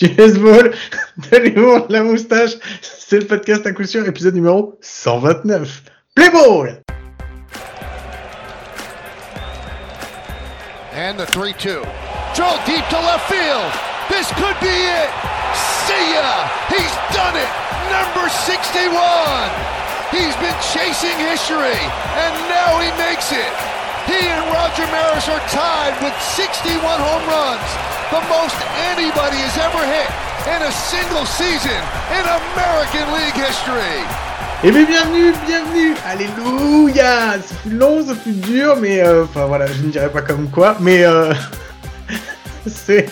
du baseball, de l'humour, la moustache. C'est le podcast à coup sûr, épisode numéro 129. Play ball! And the 3 2. Drill deep to left field. This could be it. See ya. He's done it. Number 61. He's been chasing history, and now he makes it. He and Roger Maris are tied with 61 home runs, the most anybody has ever hit in a single season in American League history. Et bien bienvenue, bienvenue, alléluia Ça fut long, ça fut dur, mais euh, enfin voilà, je ne dirais pas comme quoi, mais euh, c'est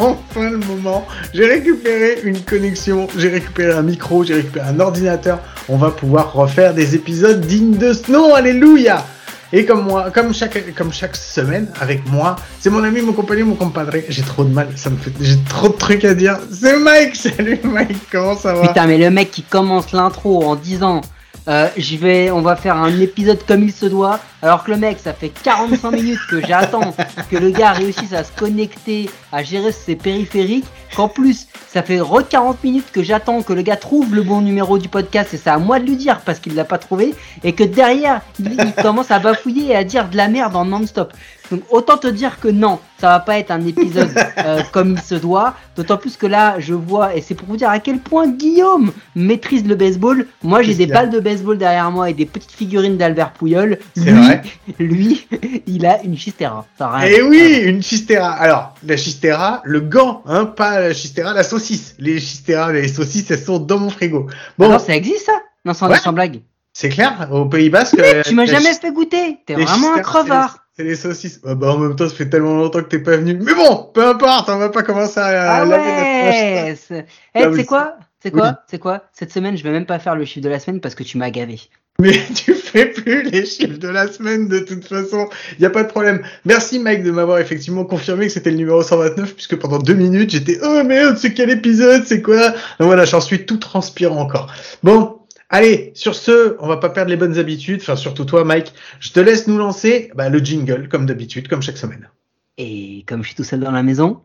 enfin le moment. J'ai récupéré une connexion, j'ai récupéré un micro, j'ai récupéré un ordinateur. On va pouvoir refaire des épisodes dignes de ce nom, alléluia et comme moi, comme chaque, comme chaque semaine, avec moi, c'est mon ami, mon compagnon, mon compadre. J'ai trop de mal, ça me fait, j'ai trop de trucs à dire. C'est Mike, salut Mike, comment ça va? Putain, mais le mec qui commence l'intro en disant euh, vais, on va faire un épisode comme il se doit. Alors que le mec, ça fait 45 minutes que j'attends que le gars réussisse à se connecter, à gérer ses périphériques. Qu'en plus, ça fait re 40 minutes que j'attends que le gars trouve le bon numéro du podcast et c'est à moi de lui dire parce qu'il l'a pas trouvé. Et que derrière, il, il commence à bafouiller et à dire de la merde en non-stop. Donc autant te dire que non, ça va pas être un épisode euh, comme il se doit. D'autant plus que là, je vois, et c'est pour vous dire à quel point Guillaume maîtrise le baseball. Moi, j'ai des balles de baseball derrière moi et des petites figurines d'Albert Pouyol. Vrai. Lui, il a une chistera. Et eh oui, une chistera. Alors, la chistera, le gant, hein, pas la chistera, la saucisse. Les chisteras, les saucisses, elles sont dans mon frigo. Bon, ah non, ça existe ça? Non, sans, sans blague. C'est clair, au Pays Basque. Mais tu m'as jamais fait goûter. T'es vraiment un crevard. C'est les saucisses. bah, en même temps, ça fait tellement longtemps que t'es pas venu. Mais bon, peu importe, on va pas commencer à ah ouais c'est eh, quoi? C'est quoi? C'est quoi? Cette semaine, je vais même pas faire le chiffre de la semaine parce que tu m'as gavé. Mais tu fais plus les chiffres de la semaine de toute façon. Il y a pas de problème. Merci Mike de m'avoir effectivement confirmé que c'était le numéro 129 puisque pendant deux minutes j'étais oh merde c'est quel épisode? C'est quoi Donc voilà j'en suis tout transpirant encore. Bon Allez, sur ce, on va pas perdre les bonnes habitudes, enfin surtout toi Mike. Je te laisse nous lancer bah, le jingle comme d'habitude, comme chaque semaine. Et comme je suis tout seul dans la maison,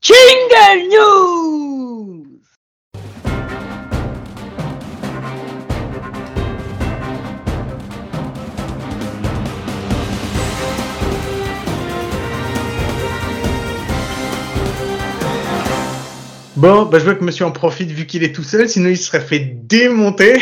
Jingle News Bon, bah, je vois que monsieur en profite vu qu'il est tout seul, sinon il serait fait démonter.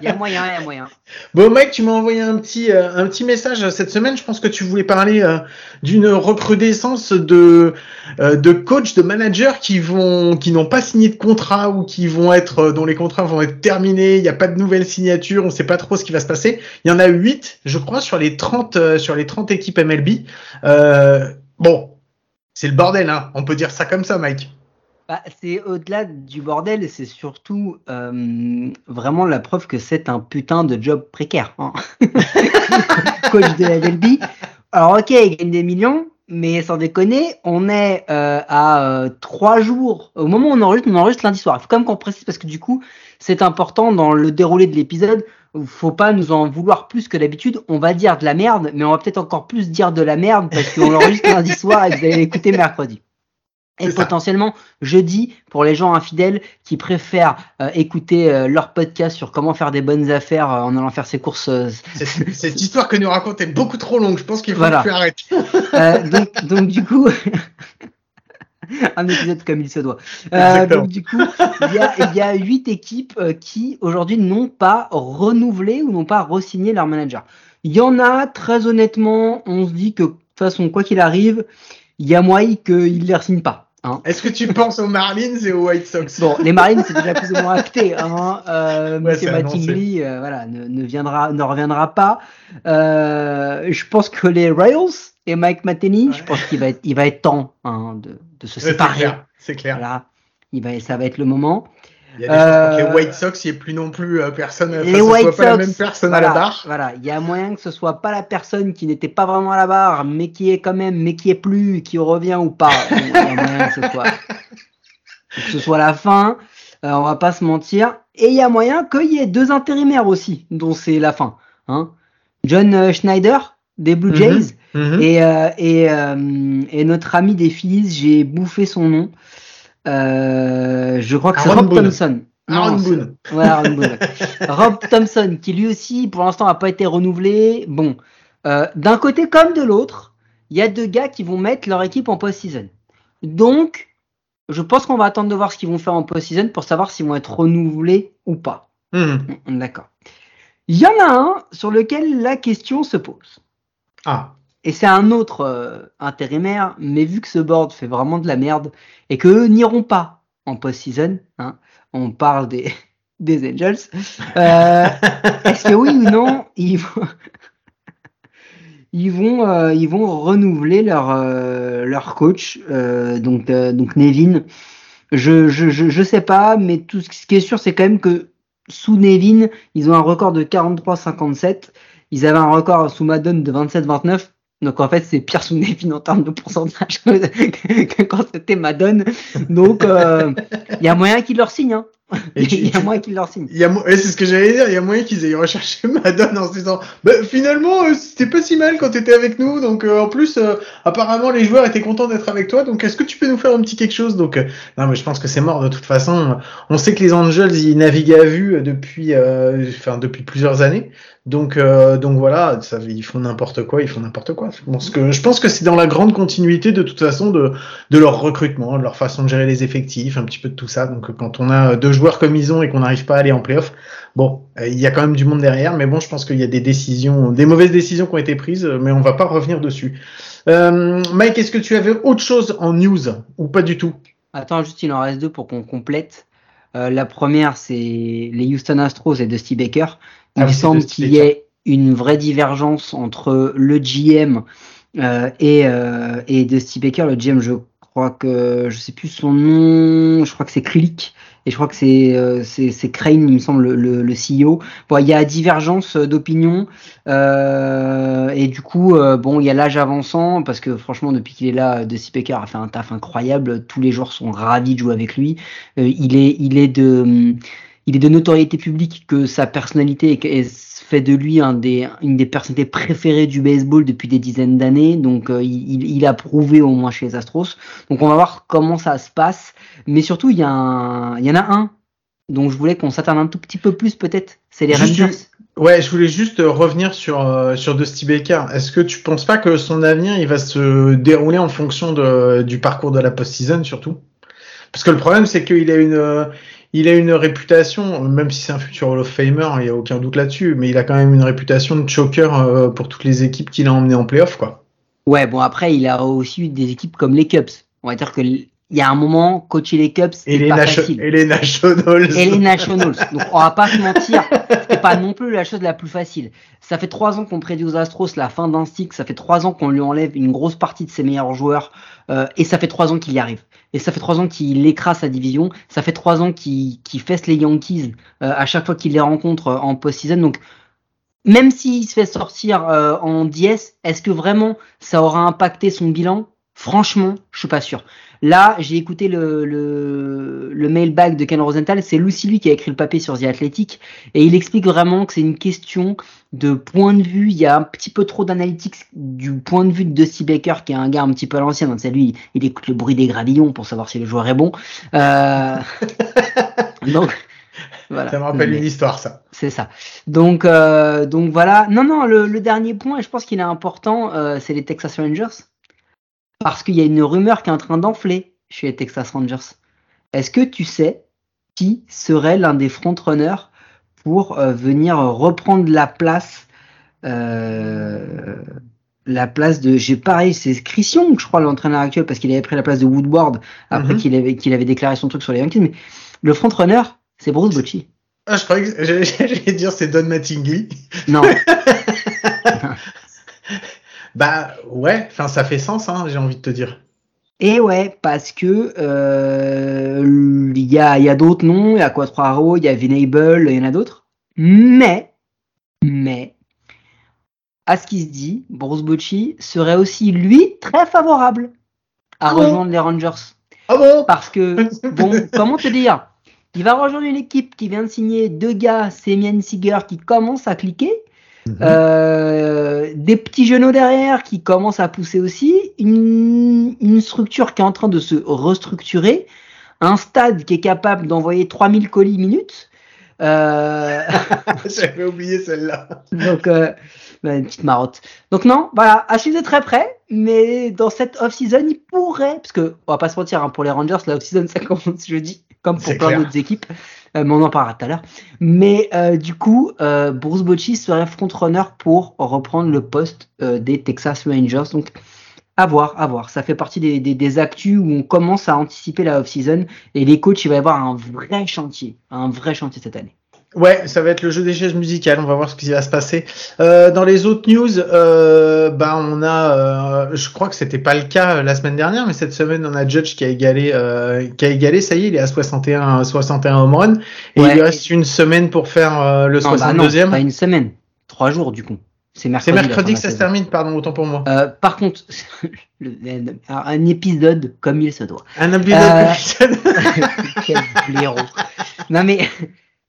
Il y a moyen, il y a moyen. Bon, Mike, tu m'as envoyé un petit, euh, un petit message cette semaine. Je pense que tu voulais parler euh, d'une recrudescence de, euh, de coachs, de managers qui vont, qui n'ont pas signé de contrat ou qui vont être, dont les contrats vont être terminés. Il n'y a pas de nouvelles signatures. On ne sait pas trop ce qui va se passer. Il y en a 8, je crois, sur les 30, sur les 30 équipes MLB. bon, c'est le bordel, hein. On peut dire ça comme ça, Mike. Bah, c'est au-delà du bordel, c'est surtout euh, vraiment la preuve que c'est un putain de job précaire. Hein. Coach de la LB. Alors ok, il gagne des millions, mais sans déconner, on est euh, à euh, trois jours. Au moment où on enregistre, on enregistre lundi soir. Il faut quand même qu'on précise parce que du coup, c'est important dans le déroulé de l'épisode. Faut pas nous en vouloir plus que d'habitude. On va dire de la merde, mais on va peut-être encore plus dire de la merde parce qu'on l'enregistre lundi soir et que vous allez l'écouter mercredi. Et potentiellement jeudi pour les gens infidèles qui préfèrent euh, écouter euh, leur podcast sur comment faire des bonnes affaires euh, en allant faire ses courses. Cette histoire que nous raconte est beaucoup trop longue. Je pense qu'il faut voilà. que tu arrêtes. donc, donc du coup, un épisode comme il se doit. donc du coup, il y a, huit équipes qui aujourd'hui n'ont pas renouvelé ou n'ont pas re-signé leur manager. Il y en a très honnêtement, on se dit que de toute façon quoi qu'il arrive, il y a moyen qu'ils ne les signent pas. Hein. Est-ce que tu penses aux Marlins et aux White Sox Bon, les Marlins c'est déjà plus ou moins acté. Hein. Euh, Monsieur Mattingly, euh, voilà, ne, viendra, ne reviendra pas. Euh, je pense que les Royals et Mike Matheny, je pense qu'il va être, il va être temps hein, de, de, se séparer. C'est clair. Voilà, il va, ça va être le moment. Il y a des euh, les White Sox, il n'y a plus non plus euh, personne, les White Sox, pas la même personne voilà, à la barre. Voilà, il y a moyen que ce soit pas la personne qui n'était pas vraiment à la barre, mais qui est quand même, mais qui est plus, qui revient ou pas. Il y a moyen que ce soit, que ce soit la fin. Euh, on va pas se mentir. Et il y a moyen qu'il y ait deux intérimaires aussi, dont c'est la fin. Hein. John euh, Schneider des Blue mhm. Jays. Mhm. Et, euh, et, euh, et notre ami des Phillies, j'ai bouffé son nom. Euh, je crois que c'est Rob Boone. Thompson. Aaron Non, c'est- Boone. Ouais, Aaron Boone. Rob Thompson, qui lui aussi, pour l'instant, n'a pas été renouvelé. Bon, euh, d'un côté comme de l'autre, il y a deux gars qui vont mettre leur équipe en post-season. Donc, je pense qu'on va attendre de voir ce qu'ils vont faire en post-season pour savoir s'ils vont être renouvelés ou pas. Mhm. Mm, D'accord. Il y en a un sur lequel la question se pose. Ah. Et c'est un autre euh, intérimaire, mais vu que ce board fait vraiment de la merde et qu'eux n'iront pas en post-season, hein, on parle des, des Angels, euh, est-ce que oui ou non, ils vont, ils vont, euh, ils vont renouveler leur, euh, leur coach, euh, donc, euh, donc Nevin je, je, je, je sais pas, mais tout ce qui est sûr, c'est quand même que sous Nevin, ils ont un record de 43-57. Ils avaient un record sous Madone de 27-29. Donc en fait, c'est pire sous Nevin en termes de pourcentage que quand c'était Madone. Donc euh, il y a moyen qu'ils leur signent. Hein. Il y a moyen qu'ils leur signent. Il y a c'est ce que j'allais dire, il y a moyen qu'ils aient recherché Madone en se disant bah, finalement euh, c'était pas si mal quand t'étais avec nous donc euh, en plus euh, apparemment les joueurs étaient contents d'être avec toi donc est-ce que tu peux nous faire un petit quelque chose? Donc euh, non mais je pense que c'est mort de toute façon on sait que les Angels ils naviguent à vue depuis euh, enfin depuis plusieurs années donc euh, donc voilà ils font n'importe quoi ils font n'importe quoi je pense que je pense que c'est dans la grande continuité de toute façon de leur recrutement de leur façon de gérer les effectifs un petit peu de tout ça donc quand on a deux joueurs comme ils ont et qu'on n'arrive pas à aller en playoff Bon, euh, il y a quand même du monde derrière, mais bon, je pense qu'il y a des décisions, des mauvaises décisions qui ont été prises, mais on va pas revenir dessus. Euh, Mike, est-ce que tu avais autre chose en news ou pas du tout? Attends, juste il en reste deux pour qu'on complète. Euh, la première, c'est les Houston Astros et Dusty Baker. Il Ah me oui, c'est semble Dusty qu'il y ait une vraie divergence entre le GM euh, et, euh, et Dusty Baker. Le GM, je crois que je sais plus son nom, je crois que c'est Krilik. Et je crois que c'est euh, c'est Crane, il me semble, le, le, le CEO. Bon, il y a divergence d'opinion. Euh, et du coup, euh, bon, il y a l'âge avançant, parce que franchement, depuis qu'il est là, De Baker a fait un taf incroyable. Tous les joueurs sont ravis de jouer avec lui. Euh, il est, il est de, il est de notoriété publique que sa personnalité est- fait de lui un des, une des personnalités préférées du baseball depuis des dizaines d'années. Donc, euh, il, il a prouvé au moins chez les Astros. Donc, on va voir comment ça se passe. Mais surtout, il y, a un, il y en a un dont je voulais qu'on s'attarde un tout petit peu plus, peut-être. C'est les Juste Rangers. Ouais, je voulais juste euh, revenir sur euh, sur Dusty Baker. Est-ce que tu penses pas que son avenir il va se dérouler en fonction de, du parcours de la post-season surtout? Parce que le problème c'est qu'il a une il a une réputation, même si c'est un futur Hall of Famer, il y a aucun doute là-dessus, mais il a quand même une réputation de choker euh, pour toutes les équipes qu'il a emmenées en playoff quoi. Ouais, bon, après, il a aussi eu des équipes comme les Cubs. On va dire que il y a un moment, coacher les Cubs, c'est pas facile. et les Nationals. Et les Nationals. Donc, on va pas se mentir, pas non plus la chose la plus facile. Ça fait trois ans qu'on prédit aux Astros la fin d'un cycle, ça fait trois ans qu'on lui enlève une grosse partie de ses meilleurs joueurs, euh, et ça fait trois ans qu'il y arrive. Et ça fait trois ans qu'il écrase sa division, ça fait trois ans qu'il qu'il fesse les Yankees euh, à chaque fois qu'il les rencontre euh, en post-season. Donc, même s'il se fait sortir euh, en 10, est-ce que vraiment ça aura impacté son bilan? Franchement, je suis pas sûr. Là, j'ai écouté le, le, le mailbag de Ken Rosenthal, c'est Lucy lui qui a écrit le papier sur The Athletic, et il explique vraiment que c'est une question de point de vue, il y a un petit peu trop d'analytics du point de vue de Dusty Baker, qui est un gars un petit peu à l'ancienne, c'est lui, il écoute le bruit des gravillons pour savoir si le joueur est bon. Euh, donc, voilà. Ça me rappelle Mais- une histoire ça. c'est ça. Donc, euh, donc voilà. Non, non, le, le dernier point, et je pense qu'il est important, euh, c'est les Texas Rangers. Parce qu'il y a une rumeur qui est en train d'enfler chez les Texas Rangers. Est-ce que tu sais qui serait l'un des frontrunners pour euh, venir reprendre la place euh, la place de j'ai pareil c'est Chris Young je crois l'entraîneur actuel parce qu'il avait pris la place de Woodward après Mhm. qu'il avait qu'il avait déclaré son truc sur les Yankees mais le frontrunner c'est Bruce Bochy Ah, je croyais que j'allais dire c'est Don Mattingly. non Bah ouais, enfin ça fait sens, hein, j'ai envie de te dire. Et ouais, parce que euh, il y a, y a d'autres noms, il y a Quattraro, il y a Venable, il y en a d'autres. Mais, mais, à ce qui se dit, Bruce Bocci serait aussi, lui, très favorable à Ah bon rejoindre les Rangers. Ah bon? Parce que, bon, comment te dire? Il va rejoindre une équipe qui vient de signer deux gars, Semien Seager, qui commence à cliquer. Mhm. Euh, des petits genoux derrière qui commencent à pousser aussi, une, une, structure qui est en train de se restructurer, un stade qui est capable d'envoyer 3000 colis minutes. Euh... J'avais oublié celle-là. Donc, euh, bah, une petite marotte. Donc non, voilà, à suivre de très près, mais dans cette off-season, il pourrait, parce que on va pas se mentir, hein, pour les Rangers, la off-season ça commence jeudi, comme pour plein d'autres équipes. Euh, mais on en parlera tout à l'heure. Mais euh, du coup, euh, Bruce Bochy serait front-runner pour reprendre le poste des Texas Rangers. Donc, à voir, à voir. Ça fait partie des, des, des actus où on commence à anticiper la off-season et les coachs, il va y avoir un vrai chantier, un vrai chantier cette année. Ouais, ça va être le jeu des chaises musicales. On va voir ce qui va se passer. Euh, dans les autres news, euh, bah on a, euh, je crois que c'était pas le cas euh, la semaine dernière, mais cette semaine on a Judge qui a égalé, euh, qui a égalé. Ça y est, il est à 61, 61 home run et il lui reste une semaine pour faire euh, le 62e. Bah pas une semaine, trois jours du coup. C'est mercredi, mercrudi que ça se termine, pardon, autant pour moi. Euh, par contre, un épisode comme il se doit. Un épisode comme il se doit. Quel blaireau. Non mais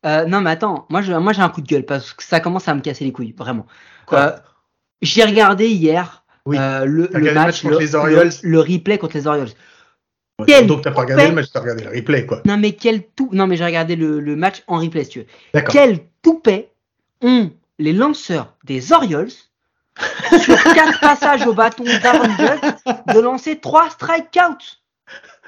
euh, non, mais attends, moi, je, moi j'ai un coup de gueule parce que ça commence à me casser les couilles, vraiment. Euh, j'ai regardé hier euh, le, le, match, contre les Orioles. Le, replay contre les Orioles. Ouais, donc t'as pas regardé le match, t'as regardé le replay, quoi. Non, mais quel tout. Non, mais j'ai regardé le, le, match en replay, si tu veux. Quel toupet ont les lanceurs des Orioles sur quatre passages au bâton d'Aaron de lancer trois strikeouts?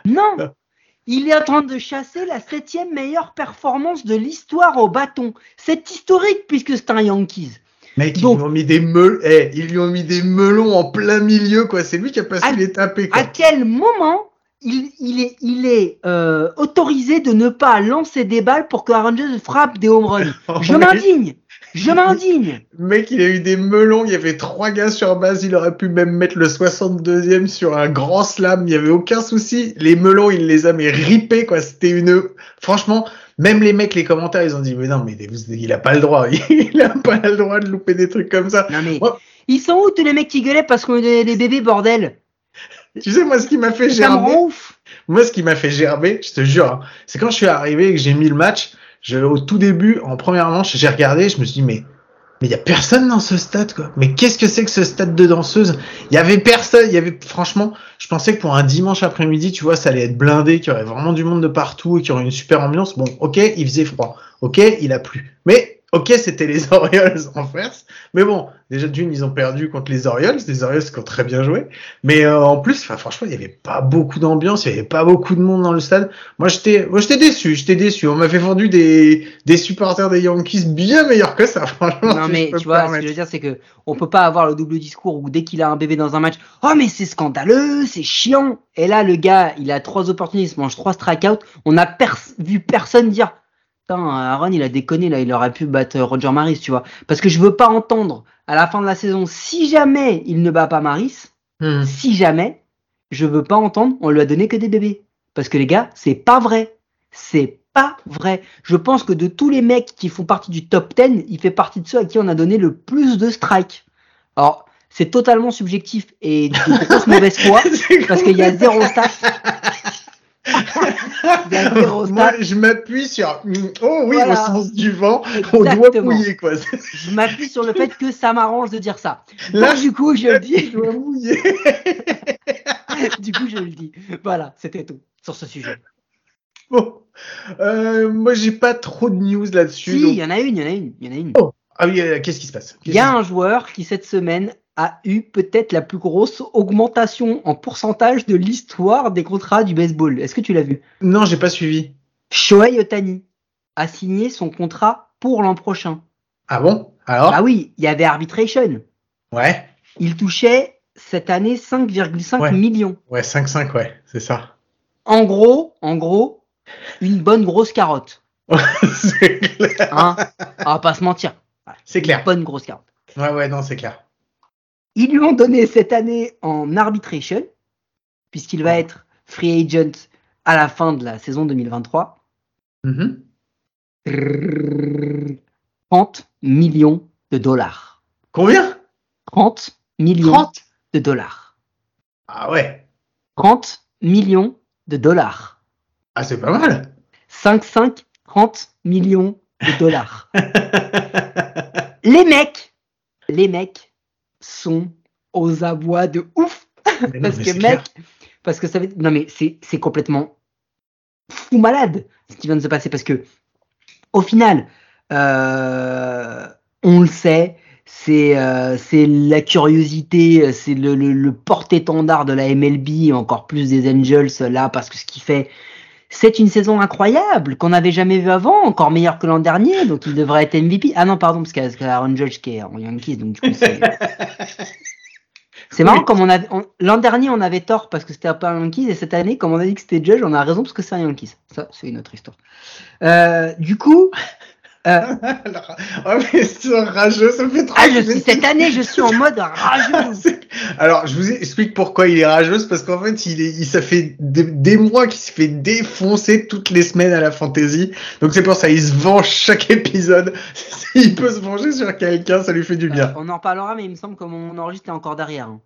Non, il est en train de chasser la septième meilleure performance de l'histoire au bâton. C'est historique puisque c'est un Yankees. Mec, ils lui ont mis des melons, eh, ils lui ont mis des melons en plein milieu, quoi. C'est lui qui a passé les tapés. À quel moment il, il est, il est euh, autorisé de ne pas lancer des balles pour que Rangers frappe des home runs? Je m'indigne. Je m'indigne. Mec, il a eu des melons, il y avait trois gars sur base, il aurait pu même mettre le 62e sur un grand slam, il y avait aucun souci. Les melons, il les a mais ripés, quoi. C'était une, franchement, même les mecs, les commentaires, ils ont dit, mais non, mais il a pas le droit, il a pas le droit de louper des trucs comme ça. Non, mais, ils sont où tous les mecs qui gueulaient parce qu'on est des bébés, bordel? Tu sais, moi, ce qui m'a fait gerber. Moi, ce qui m'a fait gerber, je te jure, hein, c'est quand je suis arrivé et que j'ai mis le match, je, au tout début, en première manche, j'ai regardé, je me suis dit, mais mais il y a personne dans ce stade quoi. Mais qu'est-ce que c'est que ce stade de danseuse? Il y avait personne, il y avait franchement, je pensais que pour un dimanche après-midi, tu vois, ça allait être blindé, qu'il y aurait vraiment du monde de partout et qu'il y aurait une super ambiance. Bon, OK, il faisait froid. OK, il a plu. Mais Ok, c'était les Orioles en face, mais bon, déjà d'une, ils ont perdu contre les Orioles, les Orioles qui ont très bien joué, mais euh, en plus, enfin franchement, il y avait pas beaucoup d'ambiance, il y avait pas beaucoup de monde dans le stade. Moi, j'étais, moi, j'étais déçu, j'étais déçu. On m'avait vendu des des supporters des Yankees bien meilleurs que ça, franchement. Non mais tu vois, ce que je veux dire, c'est que on peut pas avoir le double discours où dès qu'il a un bébé dans un match, oh mais c'est scandaleux, c'est chiant. Et là, le gars, il a trois opportunités, il se mange trois strikeouts. On a vu personne dire Aaron, il a déconné, là, il aurait pu battre Roger Maris, tu vois. Parce que je veux pas entendre, à la fin de la saison, si jamais il ne bat pas Maris, hmm. si jamais, je veux pas entendre, on lui a donné que des bébés. Parce que les gars, c'est pas vrai. C'est pas vrai. Je pense que de tous les mecs qui font partie du top 10, il fait partie de ceux à qui on a donné le plus de strikes. Alors, c'est totalement subjectif et de grosse mauvaise foi, parce qu'il y a zéro stats. Moi, je m'appuie sur oh oui au sens du vent, on doit mouiller quoi. je m'appuie sur le fait que ça m'arrange de dire ça. Là, du coup, je le dis. Je dois mouiller. du coup, je le dis. Voilà, c'était tout sur ce sujet. Bon, euh, moi j'ai pas trop de news là-dessus. Si, il y en a une, il y en a une, il y en a une. Oh. Ah oui, euh, qu'est-ce qui se passe? Il y a un joueur qui cette semaine a eu peut-être la plus grosse augmentation en pourcentage de l'histoire des contrats du baseball. Est-ce que tu l'as vu? Non, j'ai pas suivi. Shohei Otani a signé son contrat pour l'an prochain. Ah bon? Alors? Ah oui, il y avait arbitration. Ouais. Il touchait cette année 5,5 millions. Ouais, 5,5, ouais, c'est ça. En gros, en gros, une bonne grosse carotte. c'est clair. Hein? On va pas se mentir. C'est clair. Une bonne grosse carotte. Ouais, ouais, non, c'est clair. Ils lui ont donné cette année en arbitration, puisqu'il va être free agent à la fin de la saison 2023. 30 millions de dollars. Combien? 30 millions de dollars. Ah ouais 30 millions de dollars. Ah, c'est pas mal 5, 5, 30 millions de dollars. Les mecs les mecs sont aux abois de ouf. Non, parce que mec, clair. parce que ça être- non mais c'est c'est complètement fou malade ce qui vient de se passer parce que au final, euh, on le sait, c'est euh, c'est la curiosité, c'est le, le, le porte-étendard de la MLB, encore plus des Angels là, parce que ce qu'il fait, c'est une saison incroyable qu'on n'avait jamais vue avant, encore meilleure que l'an dernier, donc il devrait être MVP. Ah non, pardon, parce qu'il y a- Aaron Judge qui est en Yankees, donc du coup c'est. C'est marrant, Oui. comme on avait l'an dernier on avait tort parce que c'était un peu un Yankees et cette année comme on a dit que c'était Judge, on a raison parce que c'est un Yankees. Ça c'est une autre histoire. Euh, du coup, euh, Alors, oh, mais c'est rageux, ça me fait trop ah, je suis, cette année je suis en mode rageux. Alors, je vous explique pourquoi il est rageux, parce qu'en fait, il est, il, ça fait des, des mois qu'il se fait défoncer toutes les semaines à la fantasy. Donc c'est pour ça, il se venge chaque épisode. S'il peut se venger sur quelqu'un, ça lui fait du bien. Euh, on en reparlera mais il me semble que mon enregistre est encore derrière. hein.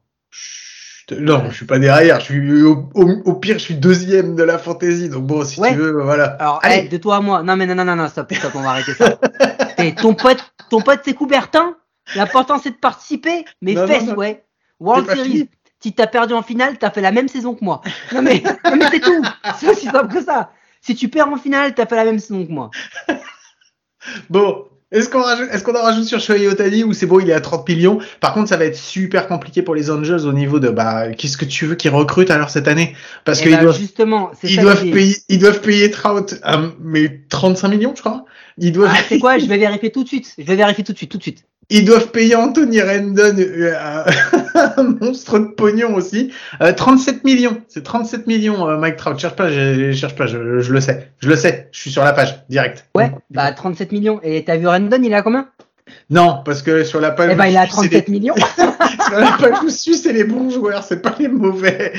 Non, je suis pas derrière. Je suis au, au- au pire, je suis deuxième de la fantasy. Donc bon, si Ouais. tu veux, voilà. Alors, Allez. hey, de toi à moi. Non, mais non, non, non, non, stop, stop, on va arrêter ça. Ton pote, ton pote, c'est Coubertin. L'important, c'est de participer. Mais Non, fesses, non. ouais. World Series. Si t'as perdu en finale, t'as fait la même saison que moi. Non, mais, non, mais c'est tout. C'est aussi simple que ça. Si tu perds en finale, t'as fait la même saison que moi. Bon, est-ce qu'on rajoute, est-ce qu'on en rajoute sur Shohei Otani ou c'est bon, il est à 30 millions? Par contre, ça va être super compliqué pour les Angels au niveau de bah, qu'est-ce que tu veux qu'ils recrutent alors cette année? Parce Eh qu'ils ben, doivent, justement, ils doivent payer, ils doivent payer Trout, euh, mais 35 millions, je crois. Ils doivent, Ah, c'est quoi? Je vais vérifier tout de suite. Je vais vérifier tout de suite, tout de suite. Ils doivent payer Anthony Rendon euh, un monstre de pognon aussi. Euh, 37 millions, c'est 37 millions, euh, Mike Trout. Cherche pas, je, cherche pas, je, je le sais, je le sais. Je suis sur la page direct. Ouais, bah 37 millions. Et t'as vu Rendon, il a combien? Non, parce que sur la page. Eh ben, il a je suis, c'est les- 37 millions. Sur la page où je suis, c'est les bons joueurs, c'est pas les mauvais.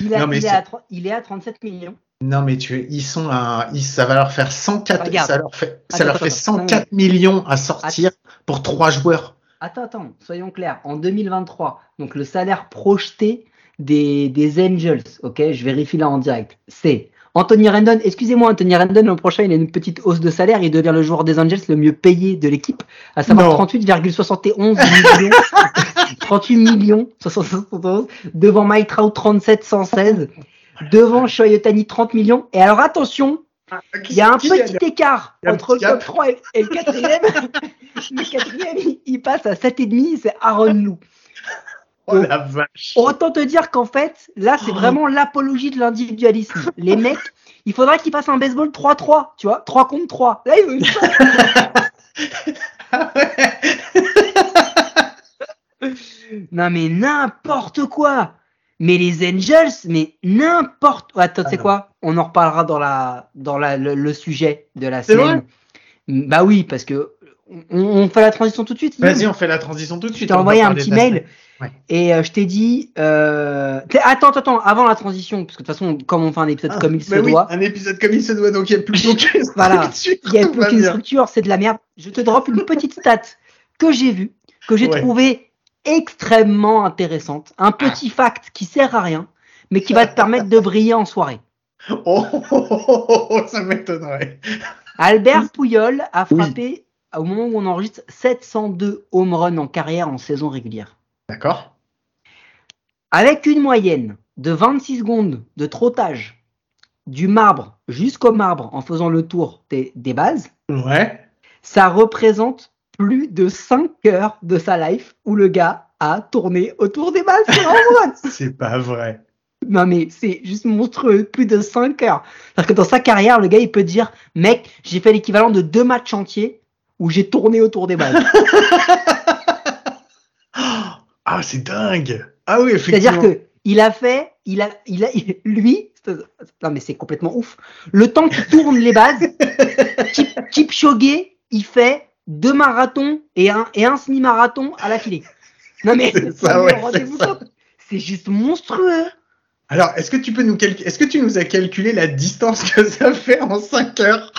Il, a- Non, mais il est à, tro- il est à 37 millions. Non, mais tu, ils sont à, ils, ça va leur faire 104, Regarde. ça leur fait, ça Attends, leur fait attends. 104 millions à sortir pour trois joueurs. Attends, attends, soyons clairs. En 2023, donc le salaire projeté des, des Angels, ok, je vérifie là en direct, c'est Anthony Rendon. Excusez-moi, Anthony Rendon, l'an prochain, il a une petite hausse de salaire. Il devient le joueur des Angels le mieux payé de l'équipe, à savoir Non. 38,71 millions. 38 millions, 71, devant Mike Trout 37, 116, devant Shohei Ohtani 30 millions. Et alors attention, il y a un petit écart entre le top gap. 3 et, le quatrième. le quatrième, il, passe à 7,5, c'est Aaron Lou. Oh la vache. Autant te dire qu'en fait, là, c'est Oh. vraiment l'apologie de l'individualisme. Les mecs, il faudrait qu'ils fassent un baseball 3-3, tu vois, 3 contre 3. Là, ils ont une chance. Non, mais n'importe quoi. Mais les Angels, mais n'importe. Attends, tu sais Ah non. quoi? On en reparlera dans la dans la, le, le sujet de la C'est semaine. Bah oui, parce que on, on fait la transition tout de suite. Vas-y, on fait la transition tout de Je suite. t'ai on va envoyé un petit mail. Ouais. et euh, je t'ai dit. Euh... Attends, attends, avant la transition, parce que de toute façon, comme on fait un épisode Ah, comme il se bah oui, doit, un épisode comme il se doit, donc il n'y a plus aucune Voilà. structure, il n'y a plus bien. structure, c'est de la merde. Je te drop une petite stat que j'ai vue, que j'ai Ouais. trouvée extrêmement intéressante. Un petit fact qui sert à rien, mais qui va te permettre de briller en soirée. Oh, oh, oh, oh, oh, ça m'étonnerait. Albert Pouyol a frappé, au moment où on enregistre, 702 home runs en carrière en saison régulière. D'accord. Avec une moyenne de 26 secondes de trottage du marbre jusqu'au marbre en faisant le tour des, des bases, Ouais. ça représente plus de 5 heures de sa life où le gars a tourné autour des sur run. C'est pas vrai. Non mais c'est juste monstrueux, plus de 5 heures. C'est-à-dire que dans sa carrière, le gars il peut dire, mec, j'ai fait l'équivalent de deux matchs entiers où j'ai tourné autour des bases. Ah, c'est dingue. Ah oui, effectivement. C'est-à-dire que il a fait, il a, il a, lui, c'est- non mais c'est complètement ouf. Le temps qu'il tourne les bases, Kip- Kipchoge, il fait deux marathons et un et un semi-marathon à la filée. Non mais C'est ouais, rendez-vous juste monstrueux. Alors, est-ce que tu peux nous calculer, est-ce que tu nous as calculé la distance que ça fait en 5 heures?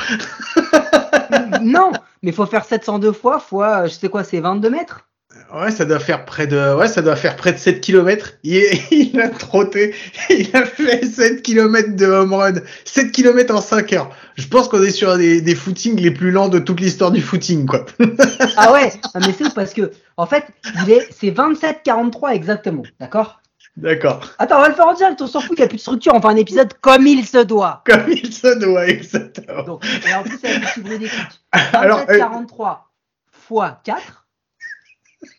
Non, mais faut faire 702 fois fois, euh, je sais quoi, c'est 22 mètres. Ouais, ça doit faire près de, ouais, ça doit faire près de 7 km. Il, il a trotté, il a fait 7 km de home run. 7 km en 5 heures. Je pense qu'on est sur des, des footings les plus lents de toute l'histoire du footing, quoi. ah ouais, mais c'est parce que, en fait, il est, c'est 27-43 exactement, d'accord? D'accord. Attends, on va le faire en direct, on s'en fout, il n'y a plus de structure, on fait un épisode comme il se doit. Comme il se doit, exactement. Donc, et en plus, avec d'écoute. Alors, euh, 43 fois 4.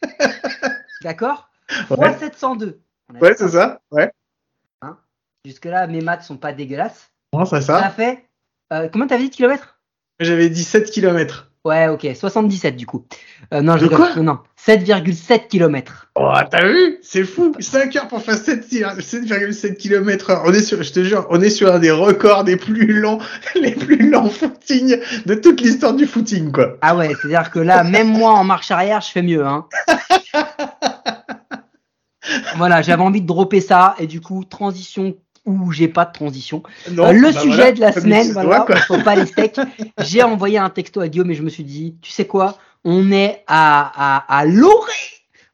D'accord? Fois Ouais. 702. On a Ouais, dit c'est ça. Ouais. Jusque-là, mes maths sont pas dégueulasses. Bon, c'est Ça fait. Euh, combien t'avais dit de kilomètres? J'avais dit 7 km. Ouais, ok, 77 du coup. Euh, non, je quoi Non, non, 7,7 km. Oh, t'as vu? C'est fou 5 heures pour faire 7 7,7 km heure. On est sur, je te jure, on est sur un des records des plus longs, les plus longs footings de toute l'histoire du footing, quoi. Ah ouais, c'est-à-dire que là, même moi en marche arrière, je fais mieux. Hein. voilà, j'avais envie de dropper ça et du coup, transition ou j'ai pas de transition. Non, Euh, le bah sujet voilà, de la semaine, il se voilà, on pas les steaks. J'ai envoyé un texto à Guillaume et je me suis dit, tu sais quoi, on est à, à, à l'orée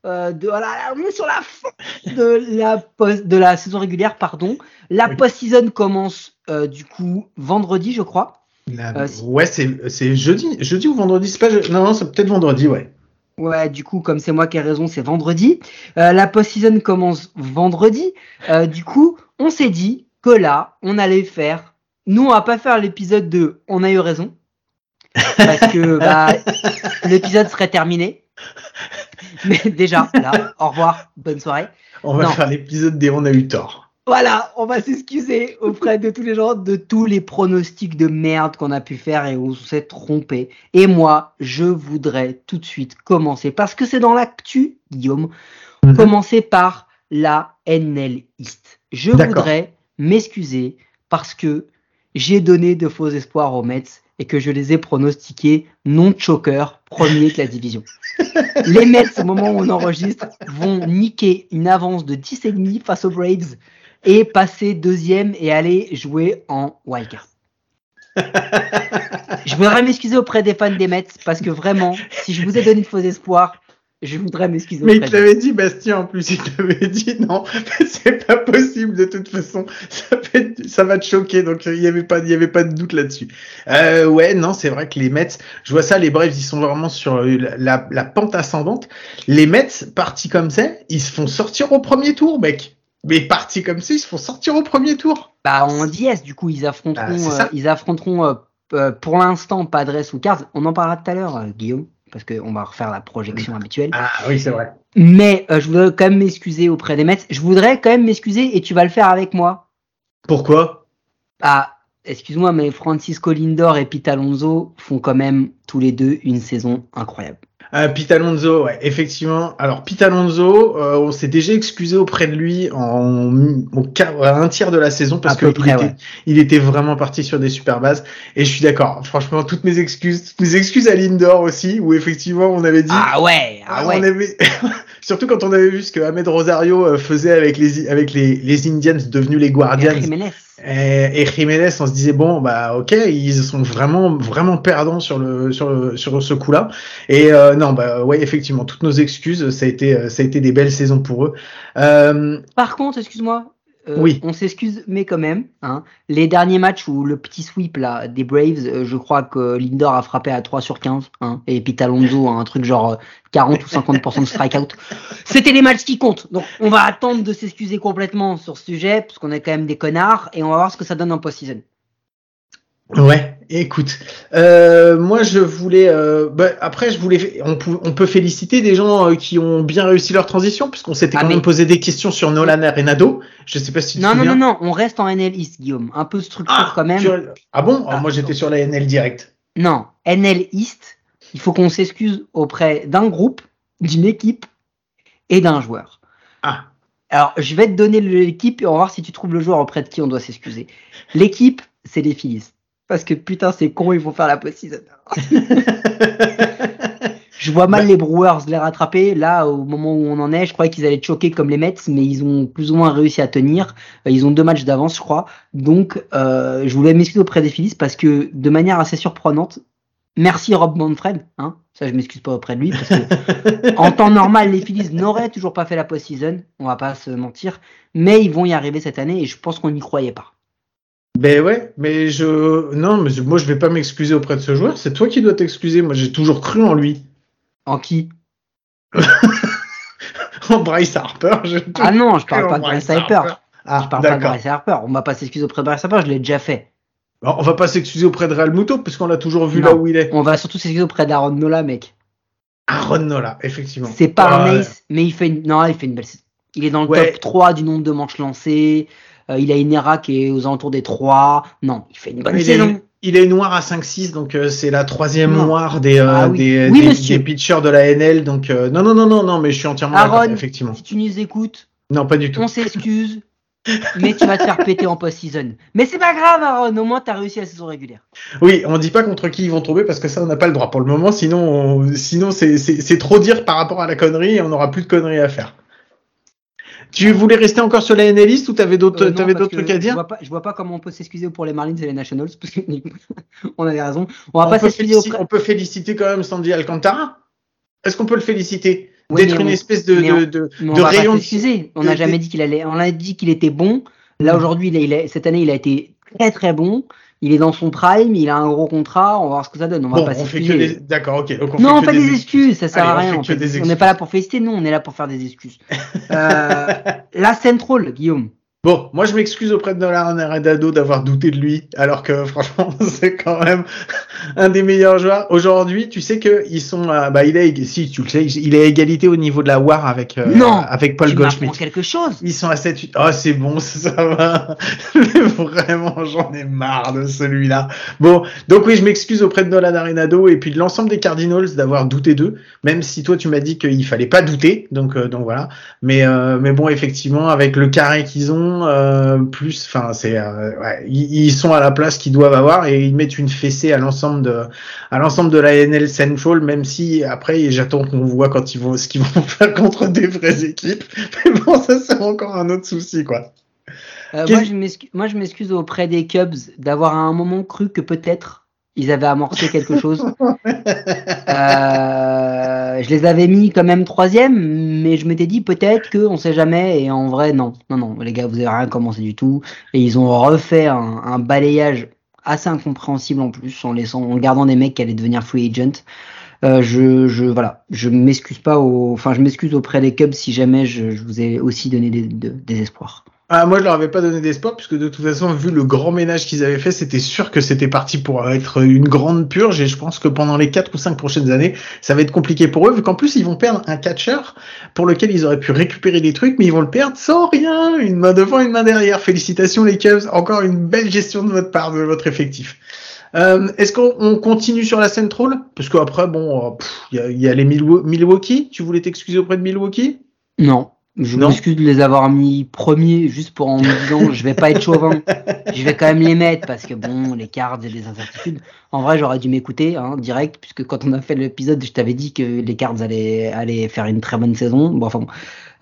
euh, de, voilà, on est sur la fin de la, post- de la saison régulière, pardon. La Oui. post-season commence euh, du coup vendredi, je crois. La- Ouais, c'est c'est jeudi, jeudi ou vendredi? C'est pas non, non, c'est peut-être vendredi, ouais. Ouais, du coup, comme c'est moi qui ai raison, c'est vendredi. Euh, la post-season commence vendredi. Euh, du coup, on s'est dit que là, on allait faire. Nous, on va pas faire l'épisode de On a eu raison. Parce que bah, l'épisode serait terminé. Mais déjà, là, au revoir, bonne soirée. On va Non. faire l'épisode des on a eu tort. Voilà, on va s'excuser auprès de tous les gens de tous les pronostics de merde qu'on a pu faire et où on s'est trompé. Et moi, je voudrais tout de suite commencer, parce que c'est dans l'actu, Guillaume, Mhm. commencer par la NL East. Je voudrais m'excuser parce que j'ai donné de faux espoirs aux Mets et que je les ai pronostiqués non choker, premier de la division. Les Mets, au moment où on enregistre, vont niquer une avance de 10,5 face aux Braves et passer deuxième et aller jouer en wildcard. Je voudrais m'excuser auprès des fans des Mets parce que vraiment, si je vous ai donné de faux espoirs, je voudrais m'excuser Mais il d'eux. t'avait dit, Bastien, en plus, il t'avait dit non, c'est pas possible de toute façon, ça, fait- ça va te choquer, donc euh, il y avait pas, il y avait pas de doute là-dessus. Euh, ouais, non, c'est vrai que les Mets, je vois ça, les Braves, ils sont vraiment sur la, la, la pente ascendante. Les Mets, partis comme ça, ils se font sortir au premier tour, mec. Mais partis comme ça, ils se font sortir au premier tour. Bah, en DS, du coup, ils affronteront, Ah, ça. euh, ils affronteront euh, euh, pour l'instant Padres ou Cards. On en parlera tout à l'heure, euh, Guillaume, parce qu'on va refaire la projection habituelle. Ah oui, c'est vrai. Mais euh, je voudrais quand même m'excuser auprès des Mets. Je voudrais quand même m'excuser et tu vas le faire avec moi. Pourquoi? Ah, excuse-moi, mais Francisco Lindor et Pete Alonso font quand même tous les deux une saison incroyable. Euh, Pete Alonso, ouais, effectivement. Alors Pete Alonso, euh, on s'est déjà excusé auprès de lui en au quart- à un tiers de la saison parce À peu que près, il, était, ouais. il était vraiment parti sur des super bases. Et je suis d'accord. Franchement, toutes mes excuses, toutes mes excuses à Lindor aussi, où effectivement on avait dit. Ah ouais, ah Ah, ouais. on avait... Surtout quand on avait vu ce que Ahmed Rosario euh, faisait avec les avec les, les Indians devenus les Guardians. Et, et Jiménez, on se disait bon bah ok, ils sont vraiment vraiment perdants sur le sur le, sur ce coup-là. Et euh, non bah ouais effectivement toutes nos excuses, ça a été euh, ça a été des belles saisons pour eux. Euh, Par contre, excuse-moi. Euh, Oui. On s'excuse, mais quand même. Hein, les derniers matchs où le petit sweep là des Braves, euh, je crois que Lindor a frappé à 3 sur 15, hein, et Pete Alonso a un truc genre euh, 40 ou 50% de strikeout. C'était les matchs qui comptent. Donc on va attendre de s'excuser complètement sur ce sujet, parce qu'on est quand même des connards, et on va voir ce que ça donne en post-season. Ouais, écoute, euh, moi je voulais euh, bah, après je voulais on, pou- on peut féliciter des gens euh, qui ont bien réussi leur transition puisqu'on s'était Ah, quand mais- même posé des questions sur Nolan Arenado. Je sais pas si tu Non, non, non, non, on reste en NL East, Guillaume. Un peu structure Ah, quand même. ah bon? Ah, Moi j'étais sur la NL direct. Non, NL East, il faut qu'on s'excuse auprès d'un groupe, d'une équipe et d'un joueur. Ah. Alors, je vais te donner l'équipe et on va voir si tu trouves le joueur auprès de qui on doit s'excuser. L'équipe, c'est les Phillies. Parce que putain, c'est con, ils vont faire la post-season. Je vois mal Bah. les Brewers les rattraper. Là, au moment où on en est, je croyais qu'ils allaient choquer comme les Mets, mais ils ont plus ou moins réussi à tenir. Euh, Ils ont deux matchs d'avance, je crois. Donc, euh, je voulais m'excuser auprès des Phillies parce que, de manière assez surprenante, Merci Rob Manfred, hein. Ça, je m'excuse pas auprès de lui parce que en temps normal, les Phillies n'auraient toujours pas fait la post-season. On va pas se mentir, mais ils vont y arriver cette année et je pense qu'on n'y croyait pas. Ben ouais, mais je non, mais moi je vais pas m'excuser auprès de ce joueur. C'est toi qui dois t'excuser. Moi, j'ai toujours cru en lui. En qui? En Bryce Harper. Ah non, je parle pas de Bryce Harper. Ah, je parle pas de Bryce Harper. On va pas s'excuser auprès de Bryce Harper. Je l'ai déjà fait. On on va pas s'excuser auprès de Real Muto, puisqu'on l'a toujours vu Non. là où il est. On va surtout s'excuser auprès d'Aaron Nola, mec. Aaron Nola, effectivement. C'est pas un Ouais. ace, mais il fait une... non, il fait une belle. Il est dans le Ouais. top 3 du nombre de manches lancées. Euh, il a une ERA qui est aux alentours des 3. Non, il fait une bonne Il saison. est, il est noir à 5-6, donc euh, c'est la troisième Non. noire des, euh, Ah oui. des, Oui, des, monsieur. des pitchers de la NL. Donc euh, non, non, non, non, non, mais je suis entièrement d'accord, effectivement. si tu nous écoutes, Non, pas du tout. on s'excuse, mais tu vas te faire péter en post-season. Mais c'est pas grave, Aaron, au moins t'as réussi la saison régulière. Oui, on dit pas contre qui ils vont tomber parce que ça, on n'a pas le droit pour le moment. Sinon, on- sinon c'est trop dire par rapport à la connerie et on n'aura plus de conneries à faire. Tu voulais rester encore sur la NListe ou t'avais d'autres Euh, t'avais d'autres trucs à Je dire vois, pas, je vois pas comment on peut s'excuser pour les Marlins et les Nationals, parce que on avait raison. On va on pas peut, s'excuser félici- on peut féliciter quand même Sandy Alcantara. Est-ce qu'on peut le féliciter d'être une on- espèce de, de, on- de, on de pas rayon. On n'a jamais dit qu'il allait. On a dit qu'il était bon. Là Mm. aujourd'hui, il a- il a- cette année, il a été très très bon. Il est dans son prime. Il a un gros contrat. On va voir ce que ça donne. On va Bon, pas s'excuser. des... D'accord, ok. Donc on Non, fait pas des excuses, ça sert Allez, à on rien. On n'est pas là pour féliciter, nous, on est là pour faire des excuses. Euh, la Central, Guillaume. Bon, moi je m'excuse auprès de Nolan Arenado d'avoir douté de lui, alors que franchement c'est quand même un des meilleurs joueurs. Aujourd'hui, tu sais que ils sont, bah il est, si tu le sais, il est à égalité au niveau de la WAR avec euh, Non, avec Paul Goldschmidt. quelque chose. Ils sont à 7 8. Oh, c'est bon, ça va. Mais Vraiment, j'en ai marre de celui-là. Bon, donc oui, je m'excuse auprès de Nolan Arenado et puis de l'ensemble des Cardinals d'avoir douté d'eux, même si toi tu m'as dit qu'il fallait pas douter. Donc, euh, donc voilà. Mais, euh, mais bon, effectivement, avec le carré qu'ils ont, euh, plus, enfin, c'est, euh, ouais, ils, ils sont à la place qu'ils doivent avoir et ils mettent une fessée à l'ensemble de, à l'ensemble de la NL Central, même si après, j'attends qu'on voit quand ils vont, ce qu'ils vont faire contre des vraies équipes. Mais bon, ça c'est encore un autre souci, quoi. Euh, moi, je m'excuse auprès des Cubs d'avoir à un moment cru que peut-être ils avaient amorcé quelque chose. Euh, je les avais mis quand même troisième, mais je m'étais dit peut-être que on sait jamais. Et en vrai, non, non, non, les gars, vous avez rien commencé du tout. Et ils ont refait un, un balayage assez incompréhensible en plus, en laissant, en gardant des mecs qui allaient devenir free agent. Euh, je, je, voilà, je m'excuse pas au, enfin, je m'excuse auprès des Cubs si jamais je, je vous ai aussi donné des, de- des espoirs. Ah, moi, je leur avais pas donné d'espoir, puisque de toute façon, vu le grand ménage qu'ils avaient fait, c'était sûr que c'était parti pour être une grande purge, et je pense que pendant les 4 ou 5 prochaines années, ça va être compliqué pour eux, vu qu'en plus, ils vont perdre un catcher pour lequel ils auraient pu récupérer des trucs, mais ils vont le perdre sans rien, une main devant, une main derrière. Félicitations les Cubs, encore une belle gestion de votre part, de votre effectif. Euh, Est-ce qu'on on continue sur la Central Parce qu'après, bon, euh, il y, y a les Milwa- Milwaukee. Tu voulais t'excuser auprès de Milwaukee? Non. Je m'excuse de les avoir mis premiers juste pour en me disant je vais pas être chauvin. Je vais quand même les mettre parce que bon, les cards et les incertitudes. En vrai, j'aurais dû m'écouter hein, direct puisque quand on a fait l'épisode, je t'avais dit que les cards allaient, allaient faire une très bonne saison. Bon, enfin, bon.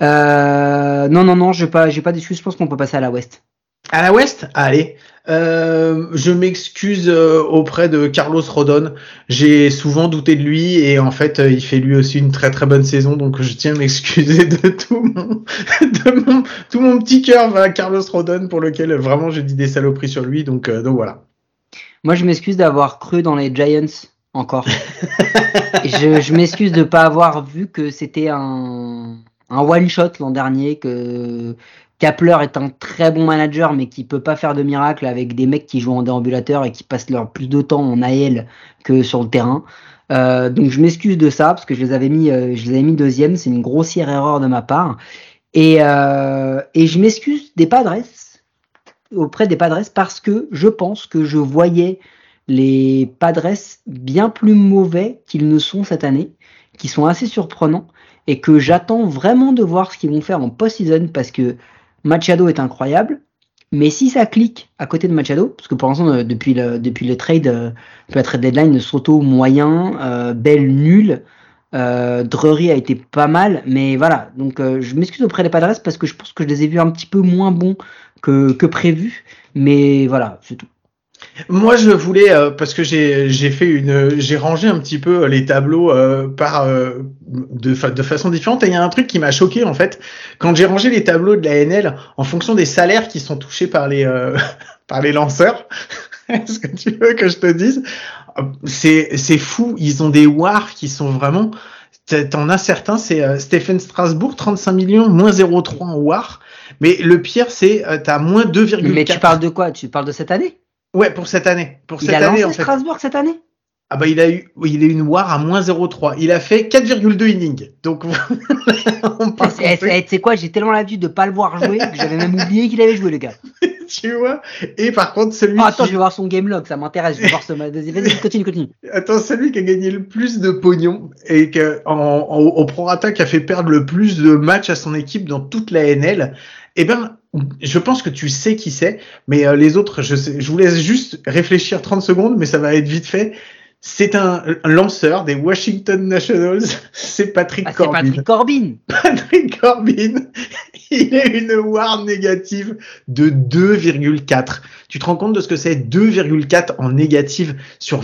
Euh, non, non, non, j'ai pas, j'ai pas d'excuses. Je pense qu'on peut passer à la West. À la Ouest Allez. Euh, je m'excuse euh, auprès de Carlos Rodon. J'ai souvent douté de lui et en fait, euh, il fait lui aussi une très très bonne saison. Donc, je tiens à m'excuser de tout mon, de mon, tout mon petit cœur à Carlos Rodon pour lequel vraiment j'ai dit des saloperies sur lui. Donc, donc voilà. Moi, je m'excuse d'avoir cru dans les Giants encore. Je je m'excuse de pas avoir vu que c'était un, un one shot l'an dernier, que Kapler est un très bon manager, mais qui peut pas faire de miracle avec des mecs qui jouent en déambulateur et qui passent leur plus de temps en AL que sur le terrain. Euh, donc je m'excuse de ça parce que je les avais mis, euh, je les avais mis deuxième. C'est une grossière erreur de ma part. Et, euh, et je m'excuse des Padres auprès des Padres parce que je pense que je voyais les Padres bien plus mauvais qu'ils ne sont cette année, qui sont assez surprenants et que j'attends vraiment de voir ce qu'ils vont faire en post-season parce que Machado est incroyable. Mais si ça clique à côté de Machado, parce que pour l'instant, euh, depuis le, depuis le trade, euh, depuis la trade deadline, Soto moyen, euh, Bell nul, euh, Drury a été pas mal, mais voilà. Donc je m'excuse auprès des Padres parce que je pense que je les ai vus un petit peu moins bons que, que prévu. Mais voilà, c'est tout. Moi, je voulais euh, parce que j'ai fait une j'ai rangé un petit peu les tableaux euh, par euh, de de façon différente et il y a un truc qui m'a choqué en fait quand j'ai rangé les tableaux de la NL en fonction des salaires qui sont touchés par les par les lanceurs. Est-ce que tu veux que je te dise? C'est c'est fou, ils ont des wars qui sont vraiment T'en as certains, c'est Stephen Strasbourg, 35 millions, moins 0,3 en war. Mais le pire, c'est t'as moins 2,4. Mais tu parles de quoi? Tu parles de cette année? Ouais, pour cette année. Pour il cette a année, lancé en fait. Strasbourg cette année? Ah bah il a eu, il a eu une war à moins 0,3. Il a fait 4,2 innings. Donc on part Eh, eh, Tu sais quoi, j'ai tellement l'habitude de pas le voir jouer que j'avais même oublié qu'il avait joué le gars. tu vois? Et par contre celui Oh, attends, qui, je vais voir son game log, ça m'intéresse. Je vais voir ce Vas-y, vas-y, continue, continue. attends, celui qui a gagné le plus de pognon et que en, en- au prorata qui a fait perdre le plus de matchs à son équipe dans toute la NL. Eh ben, je pense que tu sais qui c'est, mais euh, les autres, je, sais, je vous laisse juste réfléchir 30 secondes, mais ça va être vite fait. C'est un, lanceur des Washington Nationals, c'est Patrick Ah, Corbin. Patrick Corbin. Patrick Corbin, il a une WAR négative de 2,4. Tu te rends compte de ce que c'est 2,4 en négative sur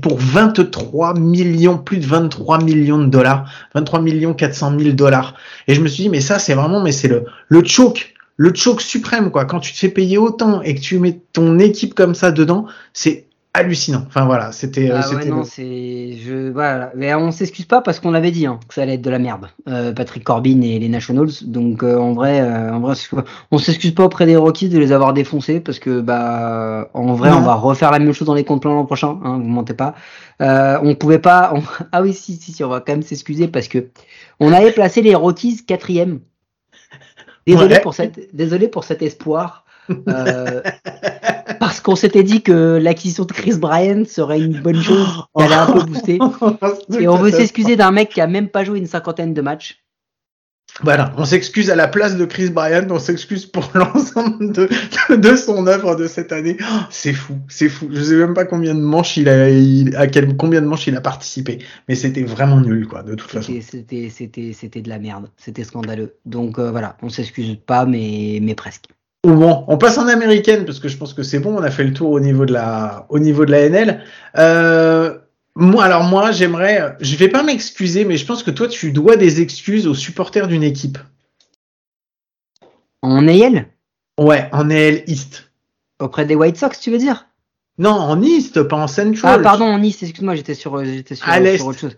pour 23 millions, plus de 23 millions de dollars, 23 millions 400 000 dollars. Et je me suis dit mais ça c'est vraiment mais c'est le le choke, le choke suprême quoi. Quand tu te fais payer autant et que tu mets ton équipe comme ça dedans, c'est hallucinant. Enfin voilà, c'était euh, Ah ouais, non, c'est. Je... Voilà. Mais on s'excuse pas parce qu'on l'avait dit hein, que ça allait être de la merde. Euh, Patrick Corbin et les Nationals. Donc euh, en vrai, euh, en vrai, on s'excuse pas auprès des Rockies de les avoir défoncés parce que bah en vrai, Non. on va refaire la même chose dans les comptes pleins l'an prochain. Hein, vous mentez pas. On pouvait pas. on- Ah oui, si, si, si, on va quand même s'excuser parce que on avait placé les Rockies quatrième. Désolé Ouais. pour cette, désolé pour cet espoir. Parce qu'on s'était dit que l'acquisition de Chris Bryant serait une bonne chose, qui allait un peu booster. Et on veut s'excuser d'un mec qui a même pas joué une cinquantaine de matchs. Voilà, on s'excuse à la place de Chris Bryant, on s'excuse pour l'ensemble de, de, de son œuvre de cette année. Oh, c'est fou, c'est fou. Je sais même pas combien de manches il a, il- à quel, combien de manches il a participé, mais c'était vraiment nul, quoi, de toute façon. C'était, c'était, c'était, c'était de la merde. C'était scandaleux. Donc euh, voilà, on s'excuse pas, mais, mais presque. Ou bon, on passe en américaine parce que je pense que c'est bon, on a fait le tour au niveau de la, au niveau de la NL. Euh, moi, alors moi, j'aimerais, je vais pas m'excuser, mais je pense que toi, tu dois des excuses aux supporters d'une équipe. En AL Ouais, en AL East. Auprès des White Sox, tu veux dire? Non, en East, pas en Central. Ah, pardon, en Nice, excuse-moi, j'étais sur, j'étais sur, sur autre chose.